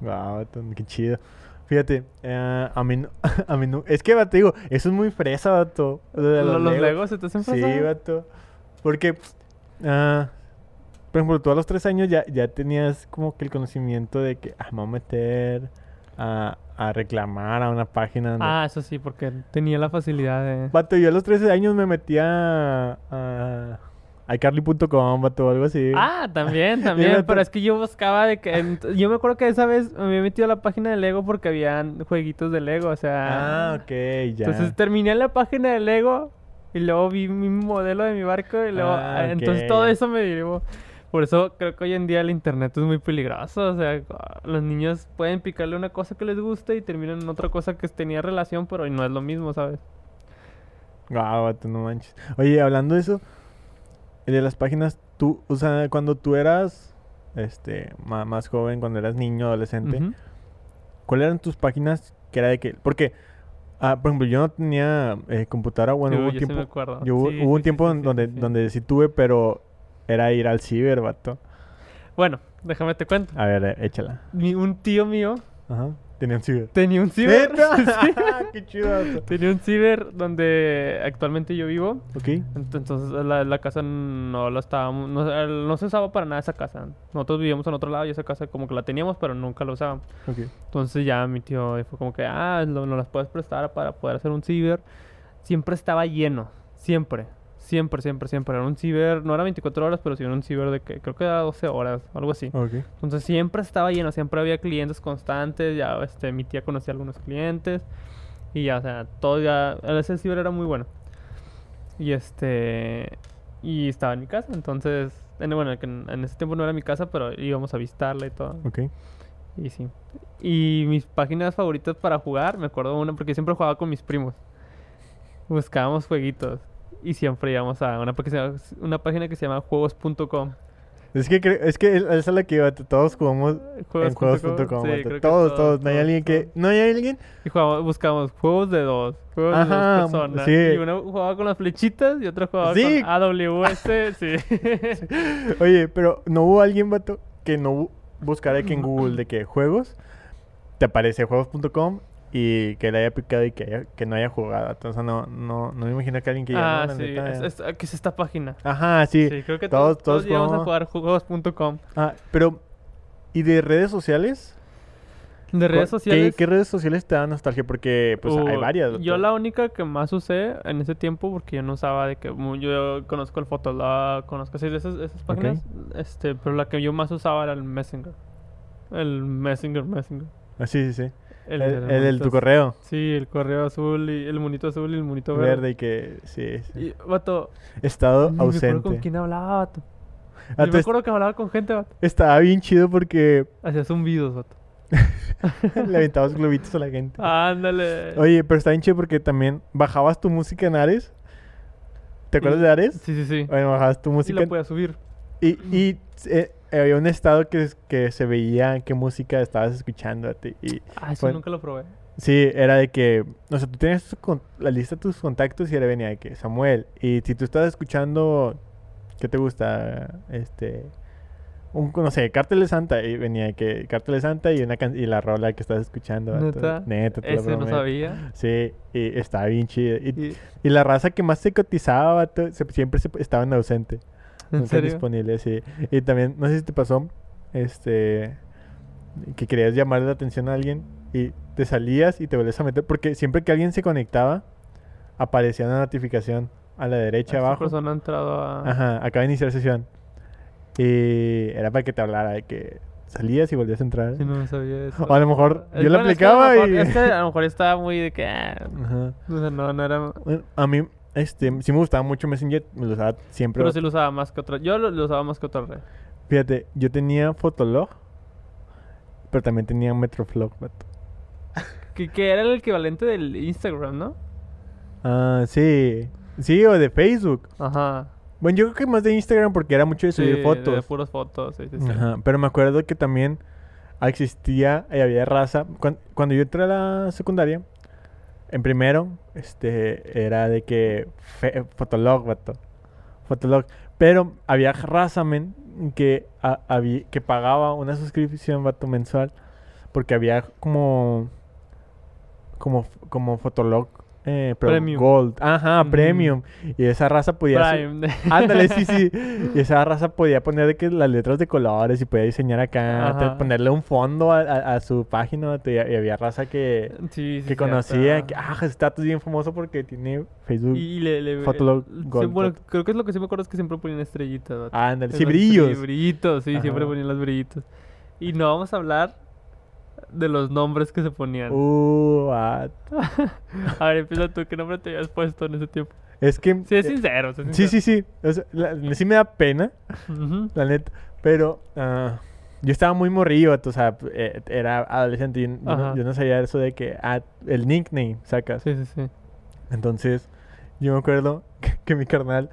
Wow, vato, qué chido. Fíjate, eh, a mí no, a mí no, es que, vato, digo, eso es muy fresa, vato. lo de Lo- Los, Legos. Legos se te hacen Sí, fresa? vato. Porque, ah, por ejemplo, tú a los tres años ya, ya tenías como que el conocimiento de que, ah, me voy a meter a, a reclamar a una página donde... Ah, eso sí, porque tenía la facilidad de... Vato, yo a los 13 años me metía a, a iCarly.com, vato, o algo así. Ah, también, también. pero es que yo buscaba de que... Yo me acuerdo que esa vez me había metido a la página de Lego porque habían jueguitos de Lego, o sea... Ah, ok, ya. Entonces terminé en la página de Lego y luego vi mi modelo de mi barco y luego... Ah, Entonces todo eso me llevó... Por eso creo que hoy en día el internet es muy peligroso. O sea, los niños pueden picarle una cosa que les guste y terminan en otra cosa que tenía relación, pero no es lo mismo, ¿sabes? Guau, no manches. Oye, hablando de eso, el de las páginas, tú, o sea, cuando tú eras, este, más, joven, cuando eras niño, adolescente. ¿cuáles eran tus páginas que era de que, porque, ah, por ejemplo, yo no tenía eh, computadora, bueno, Yo- hubo un yo sí me tiempo, acuerdo. yo hubo, Sí, hubo un sí, tiempo donde, donde sí tuve, pero era ir al ciber, vato. Bueno, déjame te cuento. A ver, échala. Mi- un tío mío Ajá, tenía un ciber. tenía un ciber. Sí. ¡Qué chido, vato! Tenía un ciber donde actualmente yo vivo. Ok, Ent- Entonces la, la casa no la estábamos, no, no se usaba para nada esa casa. Nosotros vivíamos en otro lado y esa casa como que la teníamos, pero nunca la usábamos. ok. Entonces ya mi tío fue como que, ah, no, no las puedes prestar para poder hacer un ciber. Siempre estaba lleno, siempre, siempre, siempre, siempre. Era un ciber, no era 24 horas, pero sí era un ciber de que creo que era 12 horas, algo así. Ok. Entonces siempre estaba lleno, siempre había clientes constantes, ya este, mi tía conocía a algunos clientes y ya, o sea, todo ya, ese ciber era muy bueno. Y este, y estaba en mi casa, entonces, en, bueno, en, en ese tiempo no era mi casa, pero íbamos a visitarla y todo. Ok. Y sí. Y mis páginas favoritas para jugar, me acuerdo una porque siempre jugaba con mis primos. Buscábamos jueguitos y siempre íbamos a una, una página que se llama juegos.com. Es que, es que esa es la que todos jugamos en juegos.com. Sí, todos, todos. No hay alguien que. No hay alguien. Y buscamos juegos de dos, juegos Ajá, de dos personas. sí. Y uno jugaba con las flechitas y otro jugaba Sí. con AWS. sí. Oye, pero no hubo alguien, vato, que no bu- buscara que en Google de que juegos te aparece juegos.com y que le haya picado y que, haya- que no haya jugado. Entonces no, no, no me imagino que alguien que ya ah, no, la sí. es- es- ¿Qué es esta página? Ajá, sí. Sí, creo que todos- todos, todos a jugar juegos.com. Ah, pero. ¿Y de redes sociales? De redes ¿Cu- ¿Qué, sociales. qué redes sociales te dan nostalgia? Porque pues hay Uh, varias. Yo vato. la única que más usé en ese tiempo, porque yo no usaba de que yo conozco el Fotolog, conozco así de esas, esas páginas, este, pero la que yo más usaba era el Messenger. El Messenger, Messenger. Ah, sí, sí, sí. El, de el tu correo. Sí, el correo azul y el monito azul y el monito verde. Verde y que. Sí, sí. Y, vato, Estado ni me acuerdo ausente. con quién hablaba, vato. Ah, Yo me entonces, acuerdo que hablaba con gente, vato. estaba bien chido porque Hacía zumbidos, vato. le aventabas globitos a la gente. Ándale. Oye, pero está bien chido porque también bajabas tu música en Ares. ¿Te acuerdas Y- de Ares? Sí, sí, sí. Bueno, bajabas tu Y música la en- podía subir. y, y eh, había un estado que, que se veía qué música estabas escuchando a ti. Y Ah, eso nunca lo probé. sí, era de que, o sea, tú con- la lista de tus contactos y ahora venía de que Samuel. Y si tú estabas escuchando, ¿qué te gusta? Este, un, no sé, Cártel de Santa. Y venía de que Cártel de Santa y, una can- y la rola que estabas escuchando. ¿Neta? Neta, te lo Ese no sabía. Sí, y estaba bien chido. Y, Y- y la raza que más se cotizaba, se- siempre se, estaban ausente. ¿En Nunca serio? disponible, sí. Y también, no sé si te pasó, este, que querías llamarle la atención a alguien y te salías y te volvías a meter, porque siempre que alguien se conectaba, aparecía una notificación a la derecha Esta abajo. persona ha entrado a... Ajá, acaba de iniciar sesión. Y era para que te hablara de que salías y volvías a entrar. Sí, no sabía eso. O a lo mejor yo lo bueno, es que a lo aplicaba mejor- y... A lo mejor estaba muy de que... ah, Ajá. o sea, no, no era... Bueno, a mí, este, sí me gustaba mucho Messenger, me lo usaba siempre. Pero sí lo usaba más que otra. Yo lo, lo usaba más que otra red. Fíjate, yo tenía Fotolog, pero también tenía Metroflog. Que, que era el equivalente del Instagram, ¿no? Ah, sí. Sí, o de Facebook. Ajá. Bueno, yo creo que más de Instagram porque era mucho de subir Sí, fotos. De puras fotos, sí, sí, sí. Ajá, pero me acuerdo que también existía y había raza. Cuan- Cuando, yo entré a la secundaria, en primero, este, era de que Fotolog, vato. Fotolog. Pero había raza, men, que, a- habí- que pagaba una suscripción, vato, mensual. Porque había como. Como, como Fotolog. Eh, pero Premium. Gold. Ajá. Premium. Y esa raza podía. su-. Ándale, sí, sí. Y esa raza podía poner de que las letras de colores y podía diseñar acá, Ajá. ponerle un fondo a, a- a su página. Y, había raza que, sí, sí, que conocía, que, ah, este dato es bien famoso porque tiene Facebook. Y le, le Fotolog sí, bueno, creo que es lo que sí me acuerdo es que siempre ponían estrellitas. Ándale, sí, brillos. Sí, brillitos, sí, siempre ponían los brillitos. Y no vamos a hablar de los nombres que se ponían. Uh, vato. A ver, empieza tú, ¿qué nombre te habías puesto en ese tiempo? Es que. Sí, es eh, sincero. sé sí, sincero. sí, sí. O sea, la- sí me da pena, Ujú. la neta. Pero ah, yo estaba muy morrillo, vato, o sea, eh, era adolescente. y Yo, no, yo no sabía eso de que ah, el nickname sacas. Sí, sí, sí. Entonces, yo me acuerdo que, que mi carnal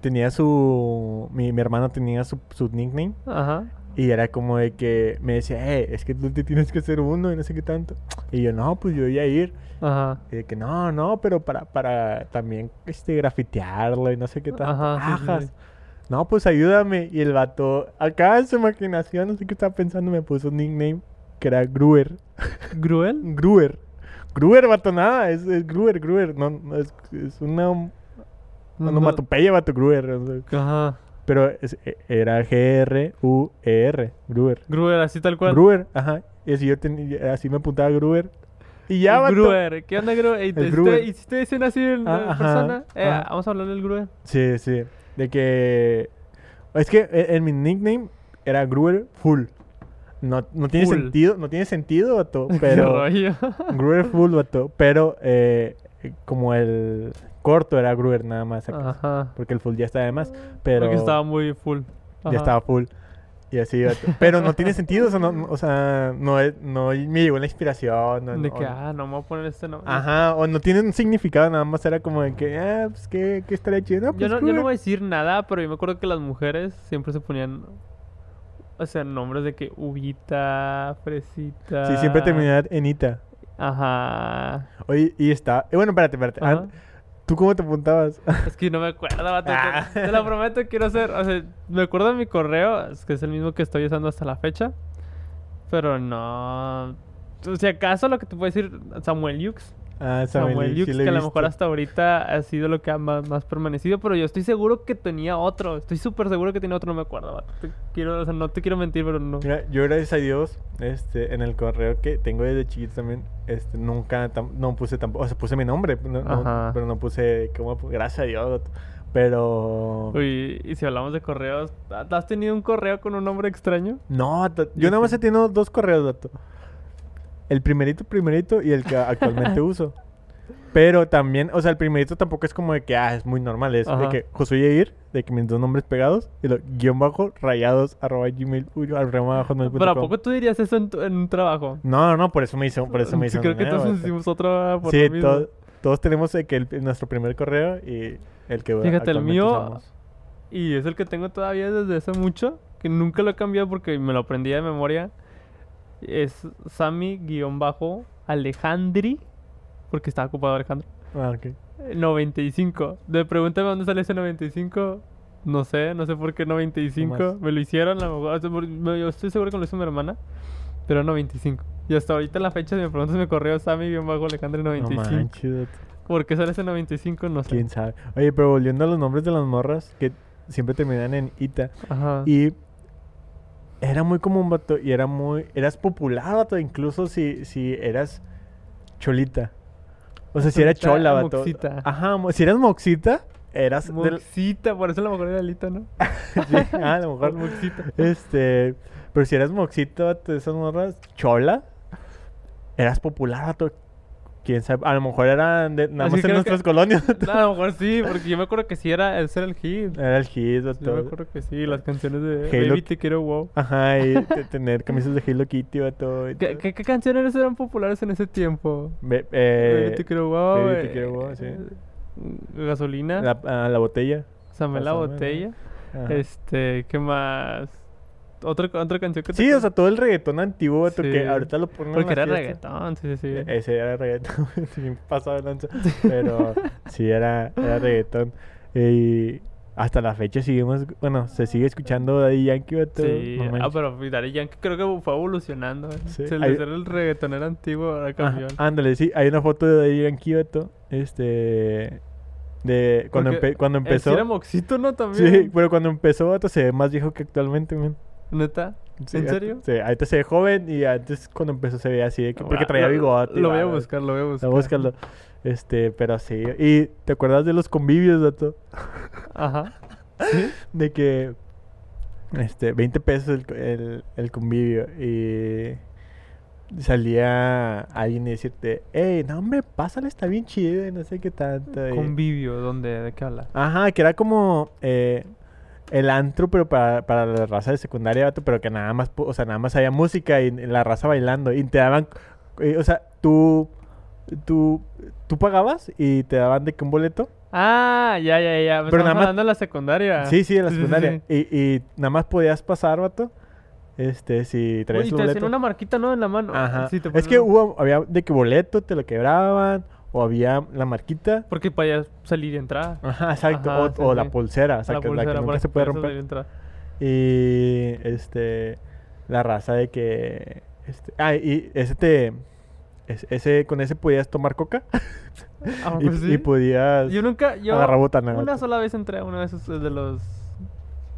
tenía su. Mi, mi hermano tenía su, su nickname. Ajá. Y era como de que me decía, eh, es que tú te tienes que hacer uno y no sé qué tanto. Y yo, no, pues yo voy a ir. Ajá. Y de que no, no, pero para, para también este, grafitearlo y no sé qué tanto. Ajá, sí, sí. No, pues ayúdame. Y el vato, acá en su imaginación, no sé qué estaba pensando, me puso un nickname que era Gruer. ¿Gruel? Gruer. Gruer, vato, nada, es, es Gruer, Gruer. No, no, es, es una onomatopeya, vato, Gruer. o sea, Ajá. Pero es- e- era G-R-U-E-R, Gruer. Gruel, así tal cual. Gruer, ajá. Y así yo tenía, así me apuntaba Gruer. Y ya, vato. Gruer. ¿Qué onda, Gruer? ¿Y, te- Gruer. ¿Y si te dicen así en Ah, persona? Eh, vamos a hablar del Gruer. Sí, sí. De que. Es que e- en mi nickname era Gruer Full. No, no tiene Full. sentido, no tiene sentido, vato. Pero. Gruer Full, vato. Pero eh, como el corto era Gruer nada más. Ajá. Porque el full ya está de más. Pero Porque estaba muy full. ya estaba full. Y así. Pero no tiene sentido, o sea, no, no- o sea, no, es- no me llegó la inspiración. no- De que, ah, no me voy a poner este nombre. Ajá, o no tiene un significado, nada más era como de que, ah, pues, ¿qué, qué estaría chido? No, Yo pues, no, yo no Gruer. voy a decir nada, pero yo me acuerdo que las mujeres siempre se ponían, o sea, nombres de que uvita, fresita. Sí, siempre terminaba en Ita. Ajá. Oye, y está. eh, bueno, espérate, espérate. Ajá. ¿Tú cómo te apuntabas? Es que no me acuerdo, vato. te- Ah. Te, lo prometo, quiero hacer. O sea, me acuerdo de mi correo, es que es el mismo que estoy usando hasta la fecha. Pero no. O sea, acaso lo que te puedo decir, Samuel Yux. Ah, Samuel, Yux, sí que a lo mejor hasta ahorita ha sido lo que ha más, más permanecido. Pero yo estoy seguro que tenía otro. Estoy súper seguro que tenía otro, no me acuerdo. Te quiero, o sea, no te quiero mentir, pero no. Mira, yo gracias a Dios, este, en el correo que tengo desde chiquito también, este, nunca, no puse tampoco, o sea, puse mi nombre, no- no- pero no puse, como, gracias a Dios, pero... Uy, y si hablamos de correos, ¿has tenido un correo con un nombre extraño? No, Yo nada más he tenido dos correos, dato. El primerito, primerito y el que actualmente uso. Pero también, o sea, el primerito tampoco es como de que, ah, es muy normal. Es de que Josué Yair, de que mis dos nombres pegados, y lo guion bajo, rayados, arroba gmail, uy, arroba bajo punto ¿Pero a poco tú dirías eso en, tu- en un trabajo? No, no, por eso me hizo, por eso me Sí, hizo creo que todos hicimos otro por Sí, to- todos tenemos que el- nuestro primer correo y el que Fíjate, el mío- usamos. Y es el que tengo todavía desde hace mucho, que nunca lo he cambiado porque me lo aprendí de memoria. Es Sammy-Alejandri, porque estaba ocupado Alejandro. Ah, ok. Eh, 95. De pregúntame dónde sale ese 95. No sé, no sé por qué 95. Nomás. Me lo hicieron, a lo mejor. o sea, por- me- Yo estoy seguro que lo hizo mi hermana. Pero 95. Y hasta ahorita en la fecha, si me preguntas mi correo, Sammy-Alejandri No 95. manches, vato. ¿Por qué sale ese 95? No sé. quién sabe. Oye, pero volviendo a los nombres de las morras que siempre terminan en Ita. Ajá. Y era muy común, vato. Y era muy. Eras popular, vato. Incluso si, si eras cholita. O sea, si eras Cholita, chola, vato. moxita. Ajá, mo- si eras moxita, eras. del- Moxita, por eso la mejor era Alita, ¿no? sí, ah, a lo mejor. Moxita. Este. Pero si eras moxito, vato, de esas morras, chola, eras popular, vato. Quién sabe, a lo mejor eran de, nada Así más en nuestras que- colonias. No, a lo mejor sí, porque yo me acuerdo que sí era, ese era el hit. Era el hit, Yo me acuerdo que sí, las canciones de Halo- Baby Te Quiero Wow. Ajá, y te- tener camisas de Hello Kitty, y ¿Qué, todo. qué, qué canciones eran populares en ese tiempo? Be- eh, Baby Te Quiero Wow. Baby Te eh, Quiero Wow, sí. Gasolina. la, ah, la botella. Samé la botella. Ajá. Este, ¿qué más? Otra, otra canción que te Sí, o sea, todo el reggaetón antiguo, Sí. que ahorita lo ponen en Porque las era reggaetón, sí, sí, sí. Ese era reggaetón, bien pasado de lanza. Pero sí, era, era reggaetón. Y hasta la fecha seguimos, bueno, se sigue escuchando Daddy Yankee, vato. Sí, ah, pero Daddy Yankee creo que fue evolucionando. ¿eh? Sí, Se hay- le ser el reggaetonero antiguo, ahora cambió. ándale, sí, hay una foto de Daddy Yankee, vato. Este. De cuando, empe- cuando empezó. era moxito, ¿no? También. Sí, pero cuando empezó, vato, se ve más viejo que actualmente, man. ¿Neta? Sí, ¿En serio? Sí, ahorita se ve joven y antes cuando empezó se veía así, de que, porque Ah, traía lo- bigote. Lo voy a buscar, lo voy a buscar. A búscalo. Este, pero sí. Y te acuerdas de los convivios, dato. Ajá. De que. Este, 20 pesos el, el, el convivio. Y. Salía alguien y decirte, hey, no, hombre, pásale, está bien chido no sé qué tanto. Convivio, ¿dónde? ¿De qué habla? Ajá, que era como eh, el antro, pero para, para la raza de secundaria, vato, pero que nada más, o sea, nada más había música y la raza bailando. Y te daban, eh, o sea, tú, tú, tú pagabas y te daban de que un boleto. Ah, ya, ya, ya. Pero Pero nada más- hablando de la secundaria. Sí, sí, en la sí, secundaria. sí. Y, y nada más podías pasar, vato. Este, si traías Uy, tu te boleto. una marquita, ¿no? En la mano. Ajá. Sí, te es que hubo, había de que boleto, te lo quebraban, o había la marquita. Porque podías salir y entrar. Ajá, exacto. Ajá, o sí, o la pulsera, o sea, la que, la que pulsera nunca para se puede romper. y entrar. Y este la raza de que este, ah, y ese te es- ese con ese podías tomar coca Ah, y, pues sí. y podías Yo nunca, yo agarrar botana. una sola vez entré a uno de esos de los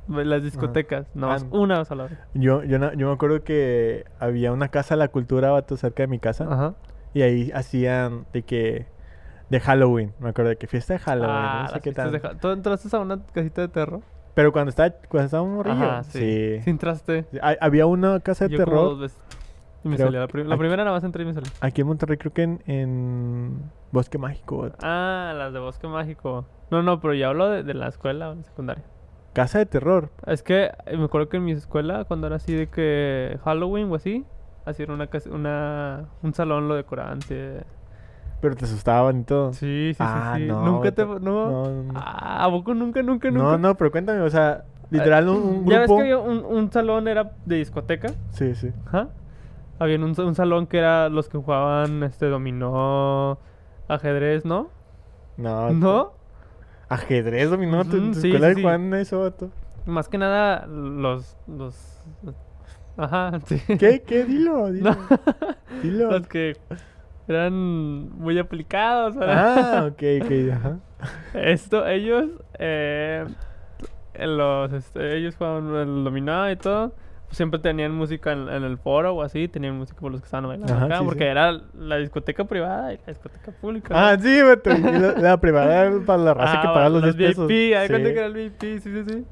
de las discotecas, no Ah, una sola vez. Yo yo yo me acuerdo que había una casa de la cultura vato cerca de mi casa Ajá. Y ahí hacían de que de Halloween, me acuerdo de que fiesta de Halloween, Ah, no sé qué tal. de ¿Tú entraste a una casita de terror? Pero cuando estaba cuando estaba un morrillo, Ajá, sí. sí. Sí entraste. Ha- Había una casa de Yo como dos terror veces. Y me Creo salí. La, prim- la aquí- primera nada más entré y me salí. aquí en Monterrey, creo que en, en Bosque Mágico. Ah, las de Bosque Mágico. No, no, pero yo hablo de, de la escuela o la secundaria. Casa de terror. Es que eh, me acuerdo que en mi escuela, cuando era así de que Halloween o así, así era una, casa- una un salón lo decoraban. Sí, Pero te asustaban y todo. sí, sí. sí, Ah, sí. no, Nunca te. No. No. Ah, ¿a poco nunca, nunca, nunca? No, no, pero cuéntame, o sea, literal un, un Ya ves grupo. que había un, un salón era de discoteca. Sí, sí. Ajá. Había un, un salón que era los que jugaban este dominó, ajedrez, ¿no? No. ¿No? Ajedrez dominó tu, tu sí, escuela sí, de sí. Juan eso, vato. Más que nada los los Ajá, sí. ¿Qué? ¿Qué? Dilo, dilo. No. Dilo. los que eran muy aplicados, ¿verdad? Ah, ok, ok, ajá. Esto, ellos, eh, los, este, ellos jugaban el dominó y todo. siempre tenían música en, en el foro o así, tenían música por los que estaban bailando Ajá, acá, sí, porque sí. era la discoteca privada y la discoteca pública. Ah, sí, vato. y La, la privada era para la raza que Ah, paga los los 10 pesos. VIP, hay Sí. cuenta que era el VIP, sí, sí, sí.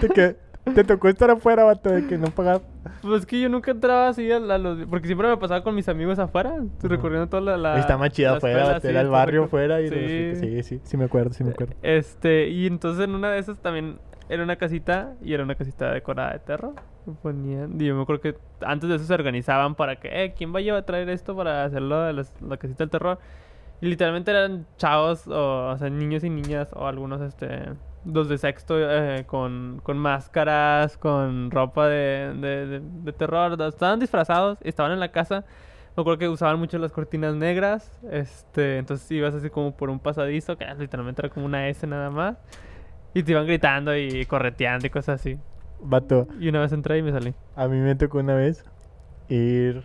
Te, que- te tocó estar afuera, vato, de que no pagar. Pues es que yo nunca entraba así a, la- los... Porque siempre me pasaba con mis amigos afuera, recorriendo toda la... la Está más chida afuera, vato, sí, era el barrio afuera. Y Sí. qué. sí, sí, sí me acuerdo, sí me acuerdo. Este, y entonces en una de esas también era una casita y era una casita decorada de terror. Y Ponían, y yo me acuerdo que antes de eso se organizaban para que, eh, ¿quién va a llevar a traer esto para hacerlo de las- la casita del terror? Y literalmente eran chavos, o, o sea, niños y niñas, o algunos, este, dos de sexto, eh, con, con máscaras, con ropa de, de, de- de terror. Estaban disfrazados, estaban en la casa. Me acuerdo que usaban mucho las cortinas negras. Este, entonces ibas así como por un pasadizo, que literalmente era como una S nada más. Y te iban gritando y correteando y cosas así. Vato, Y una vez entré y me salí. a mí me tocó una vez ir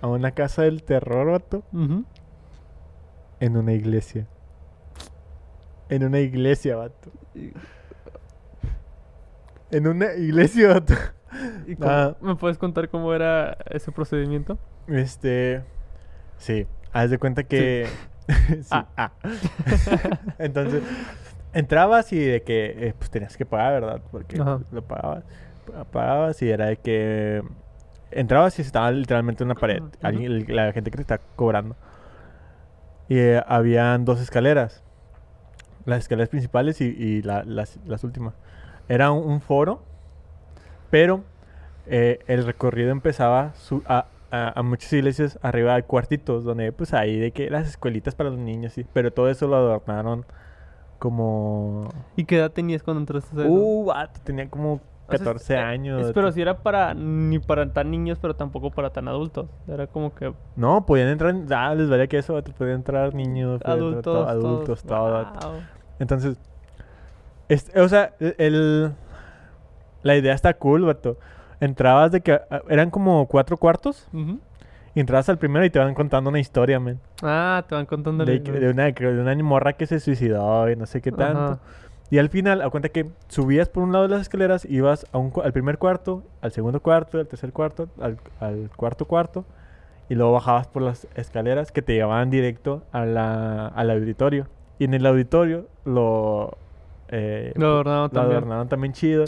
a una casa del terror, vato, en una iglesia. En una iglesia, vato. En una iglesia. ¿Y cómo- Ah. ¿Me puedes contar cómo era ese procedimiento? Este. Sí, haz de cuenta que. Sí. Ah. ah. Entonces, entrabas y de que eh, pues tenías que pagar, ¿verdad? Porque Ajá. lo pagabas. pagabas y era de que entrabas y estaba literalmente en una pared. Alguien- la gente que te está cobrando. Y eh, habían dos escaleras. Las escaleras principales y, y la- las, las últimas. Era un, un foro, pero eh, el recorrido empezaba su- a, a- a muchas iglesias arriba de cuartitos, donde pues ahí de que las escuelitas para los niños, sí. Pero todo eso lo adornaron como... ¿Y qué edad tenías cuando entraste a eso? Uh, vato, tenía como O sea, 14 eh, años. es- pero si era para ni para tan niños, pero tampoco para tan adultos. Era como que No, podían entrar, ah, les valía que eso, podían entrar niños, entrar adultos, todo- adultos, todos. todo. vato. Wow. Entonces, este, o sea, el, el- la idea está cool, vato. Entrabas de que ah, eran como cuatro cuartos y entrabas al primero y te van contando una historia, man. Ah, te van contando De, la- que- de una, de una morra que se suicidó y no sé qué tanto. Ajá. Y al final, a cuenta que subías por un lado de las escaleras, ibas a un, al primer cuarto, al segundo cuarto, al tercer cuarto, al, al cuarto cuarto, y luego bajabas por las escaleras que te llevaban directo a la, al auditorio. Y en el auditorio lo, eh, Lo adornaron lo también. adornaron también chido.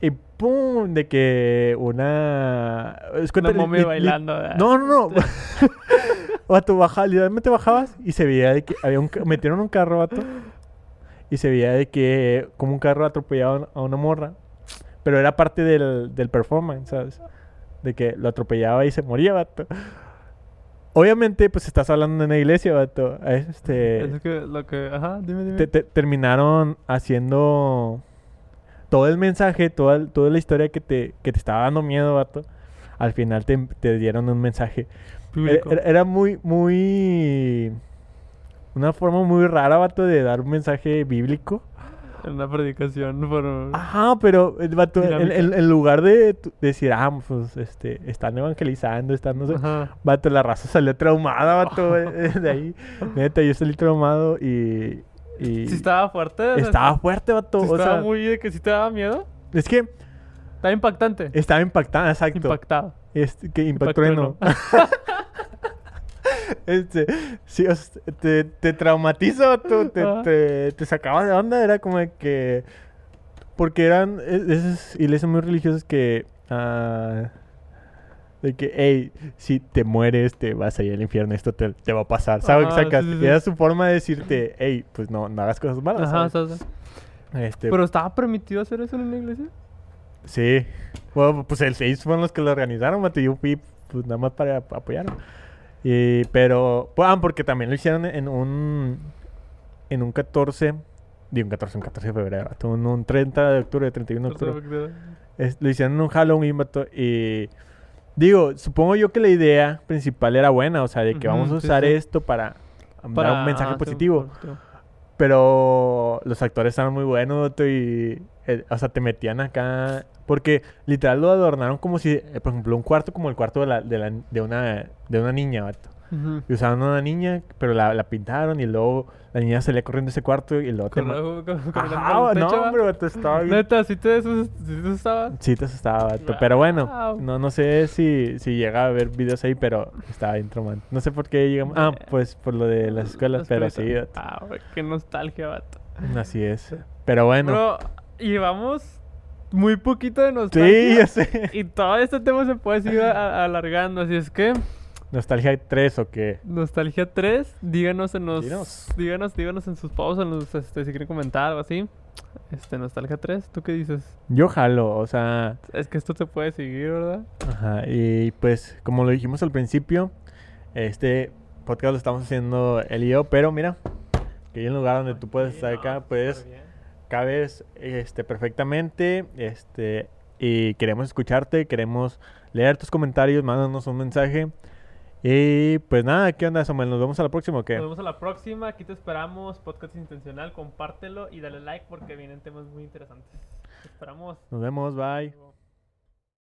Y pum, de que una... Es Una li- momia li- li- bailando. ¿verdad? no, no, no. vato, baja, literalmente bajabas y se veía de que había un, metieron un carro, vato. Y se veía de que como un carro atropellaba a una morra. Pero era parte del, del performance, ¿sabes? De que lo atropellaba y se moría, vato. Obviamente, pues estás hablando de una iglesia, vato. Este, Es que lo que. Ajá, dime, dime. te- te- terminaron haciendo todo el mensaje, toda, el- toda la historia que te, que te estaba dando miedo, vato. Al final te, te dieron un mensaje. Era- era muy, muy... Una forma muy rara, vato, de dar un mensaje bíblico. En una predicación por. Ajá, pero el vato, en, en- en lugar de decir, ah, pues, este, están evangelizando, están, no sé. Ajá. Vato, la raza salió traumada, vato, eh, de ahí. Neta, yo salí traumado y... y Sí estaba fuerte. o sea, estaba fuerte, vato. sí o estaba sea, muy de que sí te daba miedo. es que Estaba impactante. estaba impactada, exacto. Impactado. Este, que impactó. Este, sea, te, te traumatizó, tú, te, te, te sacaba de onda, era como de que... Porque eran es- esas iglesias muy religiosas que... ah, de que, hey, si te mueres, te vas a ir al infierno, esto te, te va a pasar. ¿Sabes? Ajá, Sacas? sí, sí, sí. Era su forma de decirte, hey, pues no, no hagas cosas malas. Este, Pero estaba permitido hacer eso en una iglesia. Sí. Bueno, pues el 6 fueron los que lo organizaron, y yo fui pues nada más para ap- apoyar. Y, pero, pues, ah, porque también lo hicieron en un, en un 14, digo un 14, un 14 de febrero, vato, un, un 30 de octubre, 31 de octubre. Es- lo hicieron en un Halloween, vato, y digo, supongo yo que la idea principal era buena, o sea, de que vamos a sí, usar sí. esto para, dar un mensaje positivo. Pero los actores estaban muy buenos, y... eh, o sea, te metían acá... Porque literal lo adornaron como si... eh, por ejemplo, un cuarto como el cuarto de, la, de, la- de una, de una niña, vato. Ujú. Y usaban una niña, pero la, la pintaron y luego la niña salía corriendo ese cuarto y luego te... La- con- con el Ajá, techo, no, hombre, vato, estaba bien... Neta, sí te te asustaba. Sí, te asustaba, vato. Pero bueno, Wow. no, no sé si, si llega a ver videos ahí, pero estaba bien traumante. No sé por qué llegamos... Ah, pues por lo de las escuelas, Las pero sí, vato. Ah, qué nostalgia, vato. Así es. Pero bueno. Bro, llevamos muy poquito de nostalgia. sí, ya sé. Y todo este tema se puede seguir alargando, así es que ¿Nostalgia 3 o qué? Nostalgia 3, díganos en los Dinos. díganos, díganos en sus pausas, en los, este, si quieren comentar algo así. Este Nostalgia 3, ¿tú qué dices? Yo jalo, o sea, Es que esto se puede seguir, ¿verdad? ajá, y pues como lo dijimos al principio, este podcast lo estamos haciendo él y yo, pero mira, que hay un lugar donde tú puedes estar acá, puedes, cabes este, perfectamente, este, y queremos escucharte, queremos leer tus comentarios, mándanos un mensaje. Y pues nada, ¿qué onda, Samuel? ¿Nos vemos a la próxima o qué? Nos vemos a la próxima, aquí te esperamos, podcast intencional, compártelo y dale like porque vienen temas muy interesantes. Te esperamos. Nos vemos, bye.